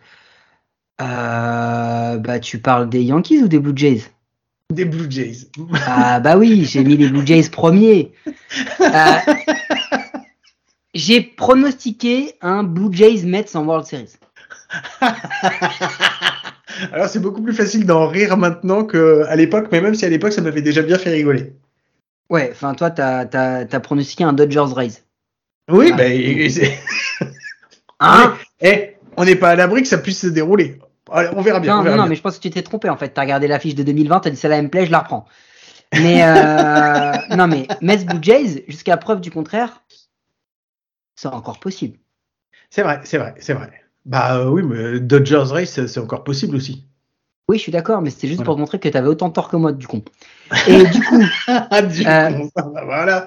Euh, bah, tu parles des Yankees ou des Blue Jays? Des Blue Jays. Ah, bah oui, j'ai mis les Blue Jays premiers. Euh, j'ai pronostiqué un Blue Jays Mets en World Series. Alors c'est beaucoup plus facile d'en rire maintenant qu'à l'époque, mais même si à l'époque ça m'avait déjà bien fait rigoler. Ouais, enfin, toi, t'as, pronostiqué un Dodgers Rays. Oui, Ah. ben, et- et c'est- Hein? Eh, on n'est pas à l'abri que ça puisse se dérouler. Allez, on verra bien. non, verra non, bien. mais je pense que tu t'es trompé en fait. T'as regardé l'affiche de 2020, t'as dit celle-là elle me plaît, je la reprends. Mais euh, non, mais Mets Blue Jays, jusqu'à preuve du contraire, c'est encore possible. C'est vrai, c'est vrai, c'est vrai. Bah euh, oui, mais Dodgers Race, c'est encore possible aussi. Oui, je suis d'accord, mais c'était juste Voilà. pour te montrer que t'avais autant tort que moi, du con. Et du coup, Ah, du Euh, coup, voilà.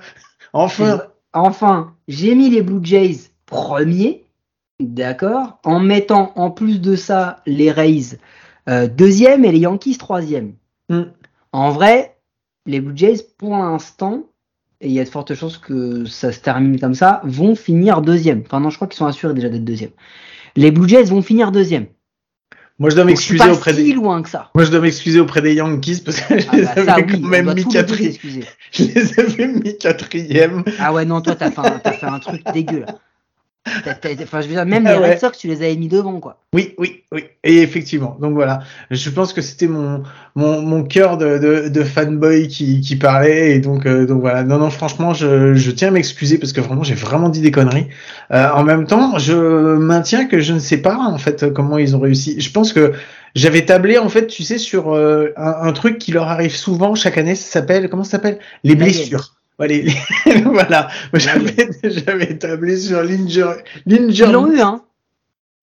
Enfin. enfin, j'ai mis les Blue Jays premiers, d'accord, en mettant en plus de ça les Rays euh, deuxième et les Yankees troisième. Hmm. En vrai, les Blue Jays, pour l'instant, et il y a de fortes chances que ça se termine comme ça, vont finir deuxième. Enfin non, je crois qu'ils sont assurés déjà d'être deuxième. Les Blue Jays vont finir deuxième. Moi, je dois m'excuser auprès si des. loin que ça. Moi, je dois m'excuser auprès des Yankees parce que je Ah les bah, avais ça, quand oui, on même mis quatrième. Je les avais mis quatrième. Ah ouais, non, toi, t'as fait, un- t'as fait un truc Enfin, je veux dire, même Ah les ouais. Red Sox, tu les avais mis devant, quoi. Oui, oui, oui. Et effectivement. Donc voilà. Je pense que c'était mon, mon, mon cœur de, de, de fanboy qui, qui parlait. Et donc, euh, donc voilà. Non, non, franchement, je, je tiens à m'excuser parce que vraiment, j'ai vraiment dit des conneries. Euh, en même temps, je maintiens que je ne sais pas, en fait, comment ils ont réussi. Je pense que j'avais tablé, en fait, tu sais, sur euh, un, un truc qui leur arrive souvent chaque année. Ça s'appelle, comment ça s'appelle? Les blessures. Ouais, les- voilà. J'avais, tablé sur l'injury. Ils l'ont eu, hein.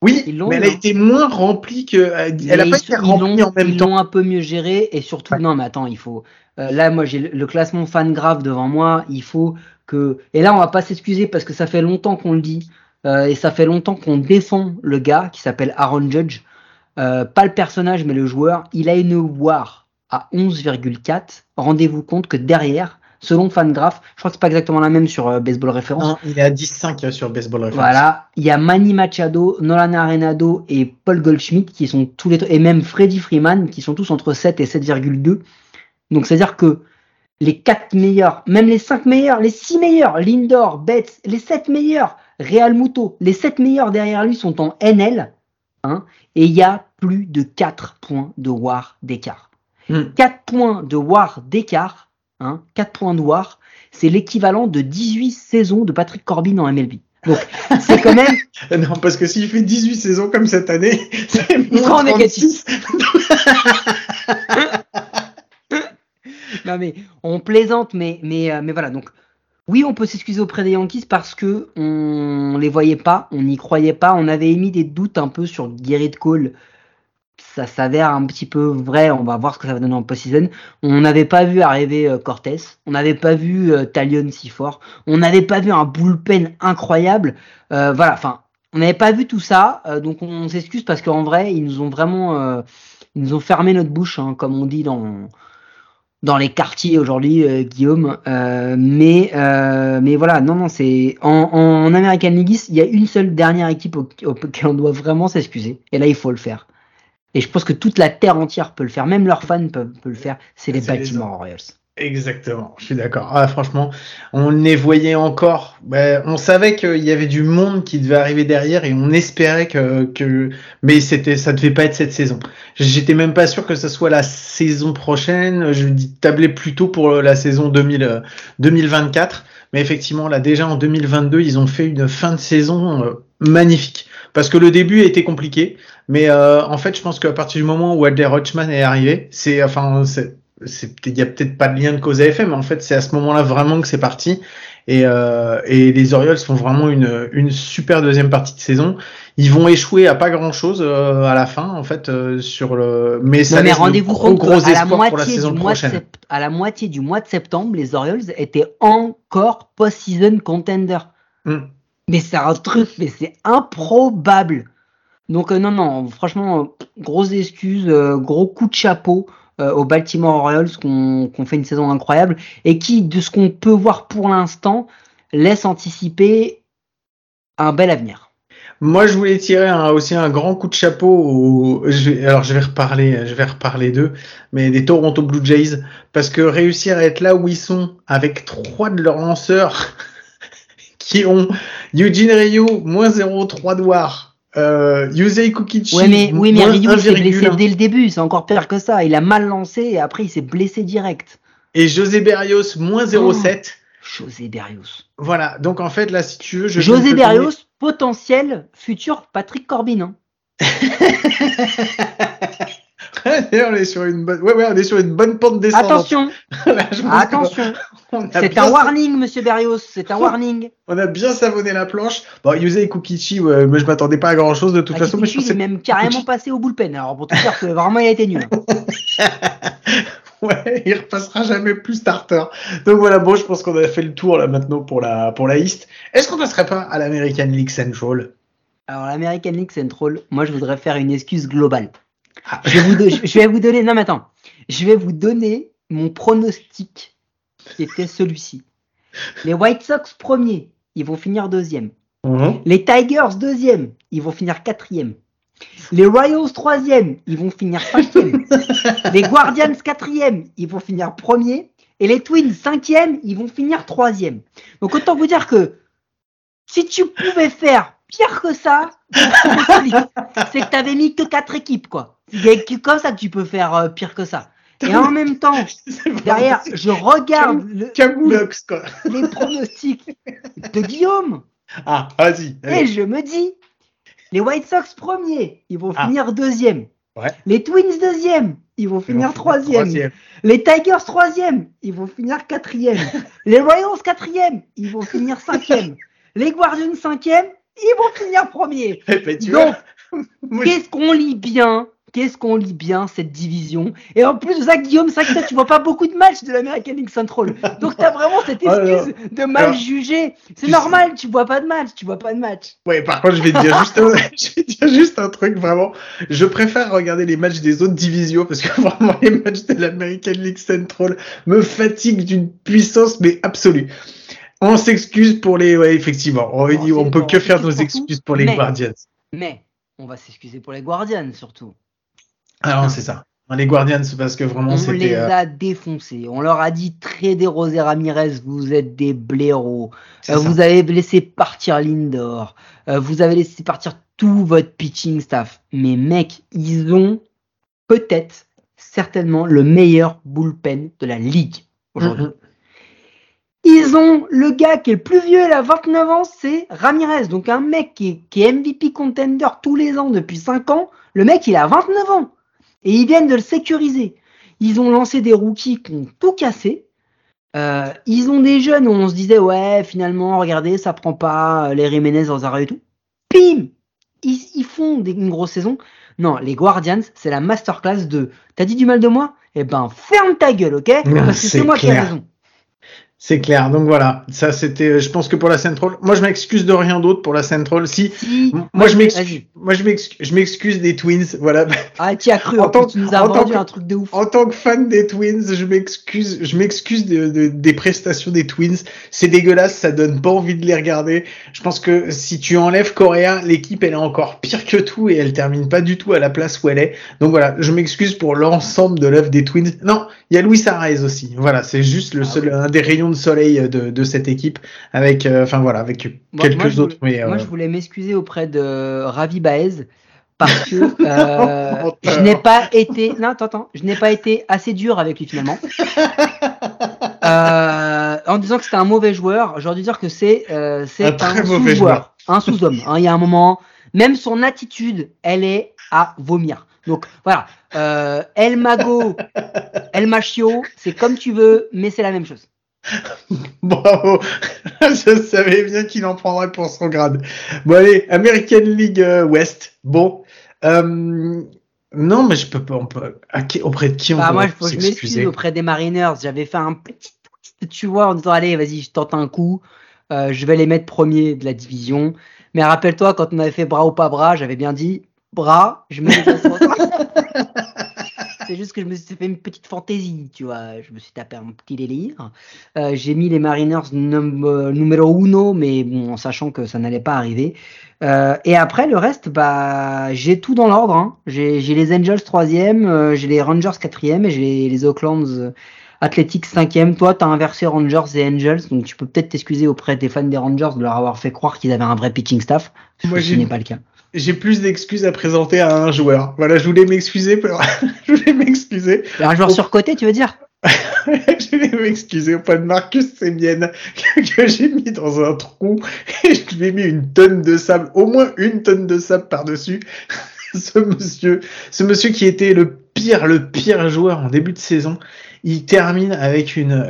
Oui, Ils mais eu, elle a hein. été moins remplie que. Elle Mais a ils pas été ils remplie en même ils temps. l'ont un peu mieux géré et surtout, Ouais. non, mais attends, il faut. euh, là, moi, j'ai le, classement fan graph devant moi. Il faut que et là on va pas s'excuser parce que ça fait longtemps qu'on le dit euh, et ça fait longtemps qu'on défend le gars qui s'appelle Aaron Judge, euh, pas le personnage mais le joueur. Il a une WAR à 11,4. Rendez-vous compte que derrière, selon Fangraph, je crois que c'est pas exactement la même sur euh, Baseball Référence. Non, il est à 10,5 sur Baseball Reference. Voilà, il y a Manny Machado, Nolan Arenado et Paul Goldschmidt qui sont tous les et même Freddie Freeman qui sont tous entre 7 et 7,2. Donc c'est-à-dire que les 4 meilleurs, même les 5 meilleurs, les 6 meilleurs, Lindor, Betts, les 7 meilleurs, Real Muto, les 7 meilleurs derrière lui sont en NL, hein, et il y a plus de 4 points de WAR d'écart. Hmm. 4 points de WAR d'écart, hein, 4 points de WAR, c'est l'équivalent de 18 saisons de Patrick Corbin en MLB. Donc c'est quand même Non, parce que s'il fait 18 saisons comme cette année, c'est Il sera en moins négatif. 36. Non mais on plaisante, mais mais euh, mais voilà. Donc oui, on peut s'excuser auprès des Yankees parce que on les voyait pas, on n'y croyait pas, on avait émis des doutes un peu sur Gerrit Cole. Ça s'avère un petit peu vrai. On va voir ce que ça va donner en post-season. On n'avait pas vu arriver euh, on n'avait pas vu euh, Talion si fort, on n'avait pas vu un bullpen incroyable. Euh, voilà, enfin, on n'avait pas vu tout ça, euh, donc on s'excuse parce qu'en vrai, ils nous ont vraiment, ils ont fermé notre bouche, hein, comme on dit dans dans les quartiers aujourd'hui, Guillaume. Mais mais voilà, non non, c'est en, American League il y a une seule dernière équipe au- auquel on doit vraiment s'excuser. Et là, il faut le faire. Et je pense que toute la terre entière peut le faire, même leurs fans peuvent, peuvent le faire. C'est les Baltimore Orioles. Exactement, je suis d'accord. Ah, franchement, on les voyait encore. Ben, on savait qu'il y avait du monde qui devait arriver derrière et on espérait que, que... mais c'était, ça devait pas être cette saison. J'étais même pas sûr que ce soit la saison prochaine. Je tablais plutôt pour la saison 2000, euh, 2024. Mais effectivement, là, déjà en 2022, ils ont fait une fin de saison euh, magnifique. Parce que le début a été compliqué. Mais euh, en fait, je pense qu'à partir du moment où Adler Rutschman est arrivé, c'est, enfin, il y a peut-être pas de lien de cause à effet, mais en fait c'est à ce moment-là vraiment que c'est parti. Et, euh, et les Orioles font vraiment une, une super deuxième partie de saison. Ils vont échouer à pas grand-chose euh, à la fin en fait euh, sur le. Mais ça Non, mais rendez-vous gros gros qu'à la espoirs pour la moitié, saison prochaine. sept- à la moitié du mois de septembre, les Orioles étaient encore post-season contender. Mm. Mais c'est un truc, mais c'est improbable. Donc euh, non, non, franchement, euh, grosse excuse, euh, gros coup de chapeau aux Baltimore Orioles qu'on fait une saison incroyable et qui, de ce qu'on peut voir pour l'instant, laisse anticiper un bel avenir. Moi, je voulais tirer aussi un grand coup de chapeau. Au, alors, je vais reparler, je vais reparler d'eux, mais des Toronto Blue Jays, parce que réussir à être là où ils sont avec trois de leurs lanceurs qui ont Eugene Ryu moins 0,3 de war, euh, Yusei Kukichi Ouais, mais, oui, mais Ryu s'est blessé 1,1, dès le début, c'est encore pire que ça. Il a mal lancé et après il s'est blessé direct. et José Berrios moins 0,7. José Berrios. Voilà. Donc, en fait, là, si tu veux, je José Berrios, potentiel futur Patrick Corbin. hein. on est sur une bonne, ouais, ouais, on est sur une bonne pente descendante. Attention, Là, attention. C'est un warning, monsieur Berrios. C'est un warning. On a bien savonné la planche. Bon, Yusei Kukichi, ouais, mais je m'attendais pas à grand chose de toute façon. Mais je Akikuchi, il est même carrément passé au bullpen. Alors pour te dire que vraiment il a été nul. ouais, il repassera jamais plus starter. Donc voilà, bon, je pense qu'on a fait le tour là maintenant pour la pour la East. Est-ce qu'on passerait pas à l'American League Central? Alors l'American League Central, moi je voudrais faire une excuse globale. Ah. Je vais vous, do- je vais vous donner, non mais attends, je vais vous donner mon pronostic qui était celui-ci. Les White Sox premiers, ils vont finir deuxième. Mhm. Les Tigers deuxième, ils vont finir quatrième. Les Royals troisième, ils vont finir cinquième. les Guardians quatrième, ils vont finir premier. Et les Twins cinquième, ils vont finir troisième. Donc autant vous dire que si tu pouvais faire pire que ça, c'est que t'avais mis que quatre équipes quoi. A que comme ça que tu peux faire euh, pire que ça. Et en même temps, derrière, je regarde le- Camoulox, les pronostics de Guillaume. Ah, vas-y. Et je me dis, les White Sox premiers, ils vont Ah. finir deuxième. Ouais. Les Twins deuxième, ils vont finir troisième. Les Tigers troisième, ils vont finir quatrième. les Royals quatrième, ils vont finir cinquième. les Guardians cinquième, ils vont finir premier. Eh ben, tu Donc, qu'est-ce qu'on lit bien? Qu'est-ce qu'on lit bien cette division? Et en plus de ça, Guillaume, ça tu vois pas beaucoup de matchs de l'American League Central. Donc tu as vraiment cette excuse de mal juger. C'est normal, tu vois pas de match, tu vois pas de match. Ouais, par contre, je vais te dire juste un, je vais dire juste un truc vraiment. Je préfère regarder les matchs des autres divisions parce que vraiment les matchs de l'American League Central me fatiguent d'une puissance mais absolue. On s'excuse pour les, ouais, effectivement. On, dit, on peut que faire nos excuses pour les Guardians. Mais on va s'excuser pour les Guardians surtout. Alors, ah c'est ça. Les Guardians, parce que vraiment, c'était. On les euh, a défoncés. On leur a dit trader Rosé Ramirez, vous êtes des blaireaux. Euh, vous avez laissé partir Lindor. Euh, vous avez laissé partir tout votre pitching staff. Mais mec, ils ont peut-être, certainement, le meilleur bullpen de la ligue aujourd'hui. Ils ont le gars qui est le plus vieux, il a 29 ans, c'est Ramirez. Donc un mec qui est, qui est MVP contender tous les ans depuis 5 ans. Le mec, il a 29 ans. Et ils viennent de le sécuriser. Ils ont lancé des rookies qui ont tout cassé. Euh, ils ont des jeunes où on se disait, ouais, finalement, regardez, ça prend pas euh, les Jiménez, arrêts et tout. Pim ils, ils font des, une grosse saison. Non, les Guardians, c'est la masterclass de t'as dit du mal de moi? Eh ben, ferme ta gueule, ok? Parce que c'est moi qui ai raison. C'est clair. Donc voilà, ça c'était. Je pense que pour la Central, moi je m'excuse de rien d'autre pour la Central. Si, moi je m'excuse, moi je m'excuse, je m'excuse des Twins. Voilà. Ah, tu as cru. En, tant, tu nous as vendu un truc de ouf. En tant que fan des Twins, je m'excuse, je m'excuse de, des prestations des Twins. C'est dégueulasse, ça donne pas envie de les regarder. Je pense que si tu enlèves Correa, l'équipe elle est encore pire que tout et elle termine pas du tout à la place où elle est. Donc voilà, je m'excuse pour l'ensemble de l'œuvre des Twins. Non, il y a Luis Arraez aussi. Voilà, c'est juste le ah seul, un des rayons de soleil de, de cette équipe avec, euh, enfin voilà, avec quelques autres. mais, moi, je voulais m'excuser auprès de Ravi Parce que euh, je n'ai pas été, non, attends, attends, je n'ai pas été assez dur avec lui finalement. Euh, en disant que c'était un mauvais joueur, j'aurais dû dire que c'est euh, c'est un, un sous-joueur, un sous-homme. Hein, il y a un moment, même son attitude, elle est à vomir. Donc voilà, El Mago, El Machio, c'est comme tu veux, mais c'est la même chose. Bravo, je savais bien qu'il en prendrait pour son grade. Bon allez, American League euh, West. Bon, euh, non mais je peux pas. On peut, auprès de qui on bah, Moi, je m'excuse auprès des Mariners. J'avais fait un petit, tu vois, en disant allez, vas-y, je tente un coup. Euh, je vais les mettre premiers de la division. Mais rappelle-toi, quand on avait fait bras ou pas bras, j'avais bien dit bras, je me C'est juste que je me suis fait une petite fantaisie, tu vois. Je me suis tapé un petit délire. Euh, j'ai mis les Mariners euh, numéro uno, mais bon, en sachant que ça n'allait pas arriver. Euh, et après, le reste, bah, j'ai tout dans l'ordre. Hein. J'ai les Angels troisième, j'ai les Rangers quatrième et j'ai les Oaklands Athletics cinquième. Toi, tu as inversé Rangers et Angels, donc tu peux peut-être t'excuser auprès des fans des Rangers de leur avoir fait croire qu'ils avaient un vrai pitching staff. Ce n'est pas le cas j'ai plus d'excuses à présenter à un joueur. Voilà, je voulais m'excuser. Pour... je voulais m'excuser. Un joueur sur côté, tu veux dire? Je voulais m'excuser auprès de Marcus Semien que, j'ai mis dans un trou et je lui ai mis une tonne de sable, au moins une tonne de sable par-dessus. ce monsieur, ce monsieur qui était le pire, le pire joueur en début de saison il termine avec une,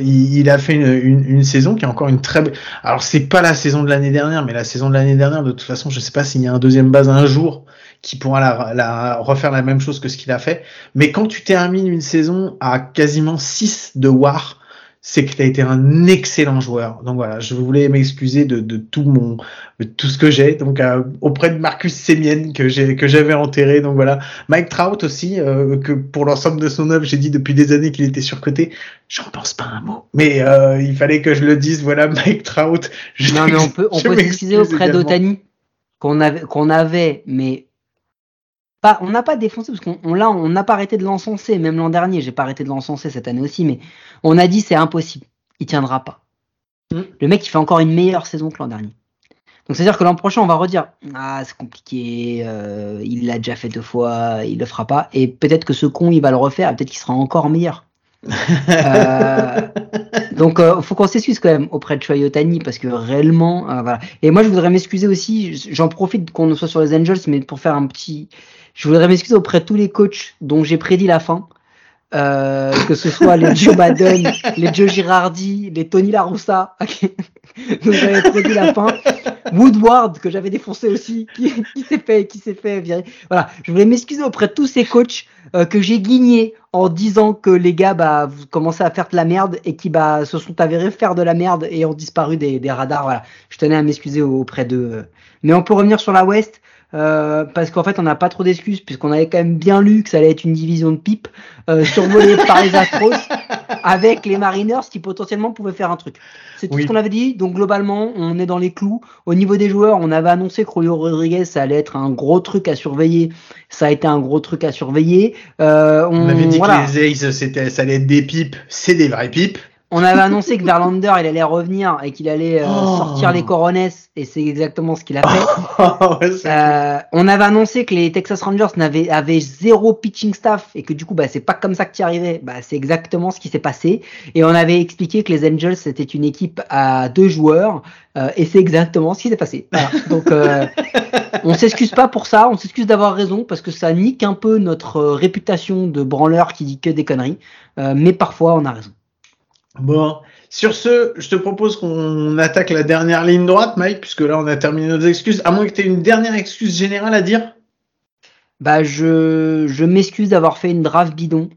il, a fait une, saison qui est encore une très belle. Alors c'est pas la saison de l'année dernière, mais la saison de l'année dernière, de toute façon, je sais pas s'il y a un deuxième base un jour qui pourra la, la, refaire la même chose que ce qu'il a fait. Mais quand tu termines une saison à quasiment 6 de War, c'est que tu as été un excellent joueur. Donc voilà, je voulais m'excuser de, de, tout mon de tout ce que j'ai. Donc euh, auprès de Marcus Semien que j'ai que j'avais enterré. Donc voilà, Mike Trout aussi euh, que pour l'ensemble de son œuvre, j'ai dit depuis des années qu'il était surcoté. J'en pense pas un mot, mais euh, il fallait que je le dise. Voilà, Mike Trout. non mais on peut on peut s'excuser auprès d'Otani qu'on avait qu'on avait mais on n'a pas défoncé parce qu'on là, on n'a pas arrêté de l'encenser. Même l'an dernier, j'ai pas arrêté de l'encenser cette année aussi, mais on a dit c'est impossible, il tiendra pas. Mm. Le mec, il fait encore une meilleure saison que l'an dernier. Donc c'est à dire que l'an prochain, on va redire ah c'est compliqué, euh, il l'a déjà fait deux fois, il le fera pas, et peut-être que ce con, il va le refaire, peut-être qu'il sera encore meilleur. euh, donc euh, faut qu'on s'excuse quand même auprès de Choyotani parce que réellement voilà. Et moi je voudrais m'excuser aussi, j'en profite qu'on soit sur les Angels mais pour faire un petit je voudrais m'excuser auprès de tous les coachs dont j'ai prédit la fin. Euh, que ce soit les Joe Madden, les Joe Girardi, les Tony La Russa, dont j'avais prédit la fin. Woodward que j'avais défoncé aussi, qui, qui s'est fait, qui s'est fait virer. Voilà, je voulais m'excuser auprès de tous ces coachs euh, que j'ai guignés en disant que les gars bah vous commencez à faire de la merde et qui bah se sont avérés faire de la merde et ont disparu des, des radars. Voilà, je tenais à m'excuser auprès d'eux. Mais on peut revenir sur la West. Euh, parce qu'en fait on n'a pas trop d'excuses puisqu'on avait quand même bien lu que ça allait être une division de pipe euh, survolée par les Astros avec les Mariners qui potentiellement pouvaient faire un truc. C'est tout Oui. ce qu'on avait dit. Donc globalement on est dans les clous. Au niveau des joueurs on avait annoncé que Julio Rodriguez ça allait être un gros truc à surveiller. Ça a été un gros truc à surveiller. Euh, on, On avait dit voilà. que les Aces, ça allait être des pipes, c'est des vraies pipes. On avait annoncé que Verlander il allait revenir et qu'il allait euh, Oh. sortir les coronesses et c'est exactement ce qu'il a fait. Ouais, c'est- Euh, on avait annoncé que les Texas Rangers n'avaient avaient zéro pitching staff et que du coup bah c'est pas comme ça que tu y arrivais. Bah c'est exactement ce qui s'est passé et on avait expliqué que les Angels c'était une équipe à deux joueurs euh, et c'est exactement ce qui s'est passé. Voilà. Donc euh, on s'excuse pas pour ça, on s'excuse d'avoir raison parce que ça nique un peu notre réputation de branleur qui dit que des conneries. Euh, mais parfois on a raison. Bon, sur ce, je te propose qu'on attaque la dernière ligne droite, Mike, puisque là on a terminé nos excuses. À moins que tu aies une dernière excuse générale à dire. Bah, je, je m'excuse d'avoir fait une draft bidon.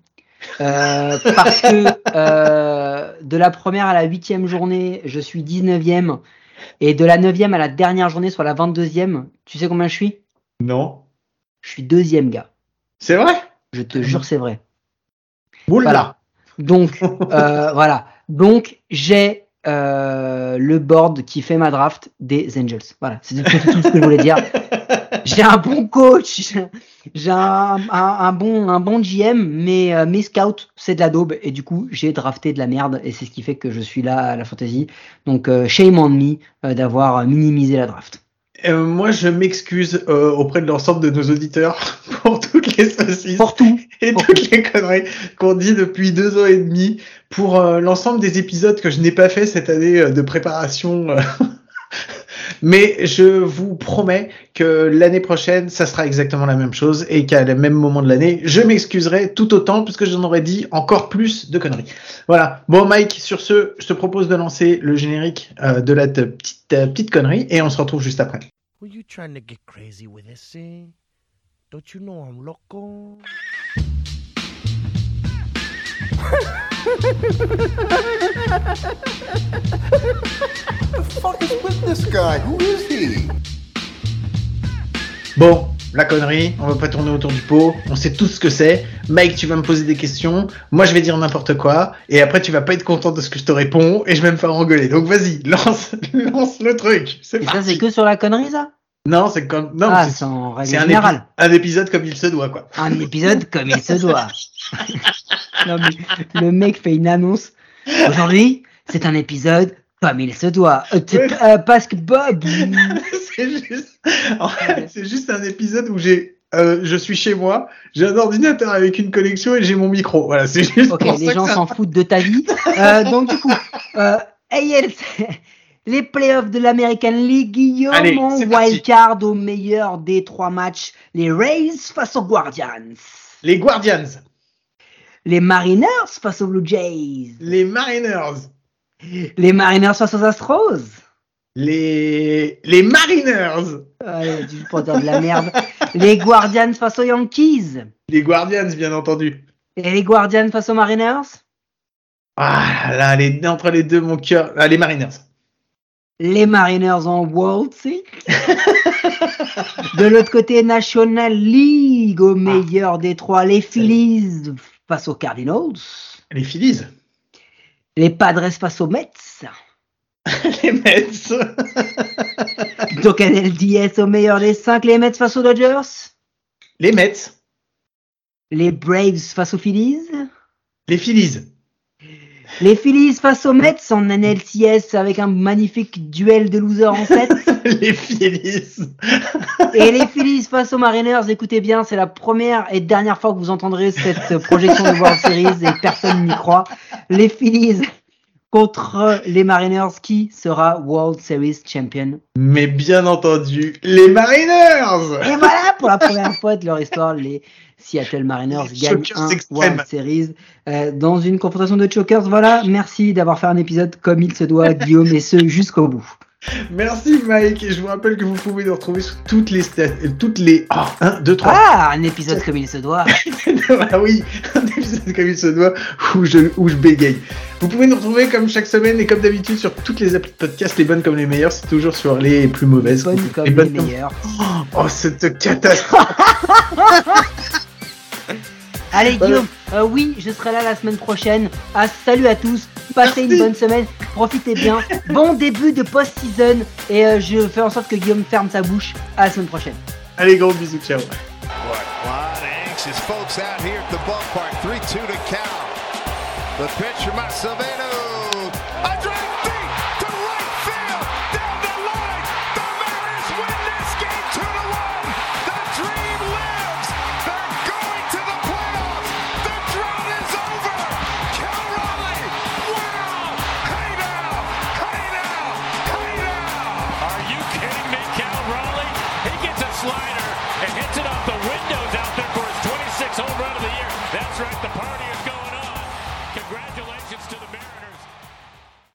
Euh, parce que euh, de la première à la huitième journée, je suis 19e. Et de la neuvième à la dernière journée, soit la 22e, tu sais combien je suis? Non. Je suis deuxième, gars. C'est vrai? Je te jure, c'est vrai. Oula. Voilà. Donc, euh, voilà. Donc, j'ai euh, le board qui fait ma draft des Angels. Voilà, c'est tout, ce que je voulais dire. J'ai un bon coach, j'ai- un, un, un bon, un bon GM, mais euh, mes scouts, c'est de la daube. Et du coup, j'ai drafté de la merde. Et c'est ce qui fait que je suis là à la fantasy. Donc, euh, shame on me euh, d'avoir minimisé la draft. Euh, moi, je m'excuse euh, auprès de l'ensemble de nos auditeurs pour toutes les saucisses Pour tout. et pour toutes les conneries qu'on dit depuis deux ans et demi pour euh, l'ensemble des épisodes que je n'ai pas fait cette année euh, de préparation. Mais je vous promets que l'année prochaine, ça sera exactement la même chose et qu'à le même moment de l'année, je m'excuserai tout autant puisque j'en aurais dit encore plus de conneries. Voilà. Bon, Mike, sur ce, je te propose de lancer le générique de la te- petite, petite connerie et on se retrouve juste après. Were you trying to get crazy with eh, this thing? Don't you know I'm loco? the fuck is with this guy? Who is he? Bon, la connerie, on va pas tourner autour du pot, on sait tout ce que c'est. Mike, tu vas me poser des questions, moi je vais dire n'importe quoi, et après tu vas pas être content de ce que je te réponds, et je vais me faire engueuler. Donc vas-y, lance, lance le truc. Ça, c'est que sur la connerie, ça? Non, c'est comme, non, Ah, c'est- un, épi- un épisode comme il se doit, quoi. Un épisode comme il se doit. non, mais le mec fait une annonce. Aujourd'hui, c'est un épisode comme il se doit. Euh, euh, parce que Bob. c'est juste, en fait, c'est juste un épisode où j'ai, euh, je suis chez moi, j'ai un ordinateur avec une connexion et j'ai mon micro. Voilà, c'est juste Ok, pour les ça gens que ça- s'en foutent de ta vie. Euh, donc, du coup, euh, AL, les playoffs de l'American League, Guillaume, Allez, en wildcard au meilleur des trois matchs. Les Rays face aux Guardians. Les Guardians, Les Mariners face aux Blue Jays. les Mariners, Les Mariners face aux Astros. les, les Mariners, Ouais, dire de la merde. Les Guardians face aux Yankees. les Guardians, bien entendu. Et les Guardians face aux Mariners. Ah là, les, entre les deux, mon cœur. Ah, les Mariners. Les Mariners en World Series. De l'autre côté, National League, au meilleur des trois, les Phillies face aux Cardinals. Les Phillies. Les Padres face aux Mets. les Mets. Donc un LDS au meilleur des cinq, les Mets face aux Dodgers? les Mets. Les Braves face aux Phillies? Les Phillies. Les Phillies face aux Mets en NLCS avec un magnifique duel de losers en 7. les Phillies. Et les Phillies face aux Mariners, écoutez bien, c'est la première et dernière fois que vous entendrez cette projection de World Series et personne n'y croit. Les Phillies contre les Mariners, qui sera World Series Champion? Mais bien entendu, les Mariners. Et voilà, pour la première fois de leur histoire, les Seattle Mariners Les gagnent un. World Series euh, dans une confrontation de chokers. Voilà, merci d'avoir fait un épisode comme il se doit, Guillaume, et ce jusqu'au bout. Merci Mike, et je vous rappelle que vous pouvez nous retrouver sur toutes les stats, euh, toutes les... Ah, 1, 2, 3. Ah, un épisode comme il se doit. ah oui, un épisode comme il se doit, où je, où je bégaye. Vous pouvez nous retrouver comme chaque semaine et comme d'habitude sur toutes les applis de podcast, les bonnes comme les meilleures, c'est toujours sur les plus mauvaises. Comme les les bonnes comme- meilleurs. Oh, cette catastrophe Allez Voilà. Guillaume, euh, oui, je serai là la semaine prochaine. Ah, salut à tous, passez une bonne semaine, profitez bien. Bon début de post-season et euh, je fais en sorte que Guillaume ferme sa bouche. À la semaine prochaine. Allez, gros bisous, ciao What, a lot of anxious folks out here at the ballpark. 3 2 to count. The pitch from Acevedo.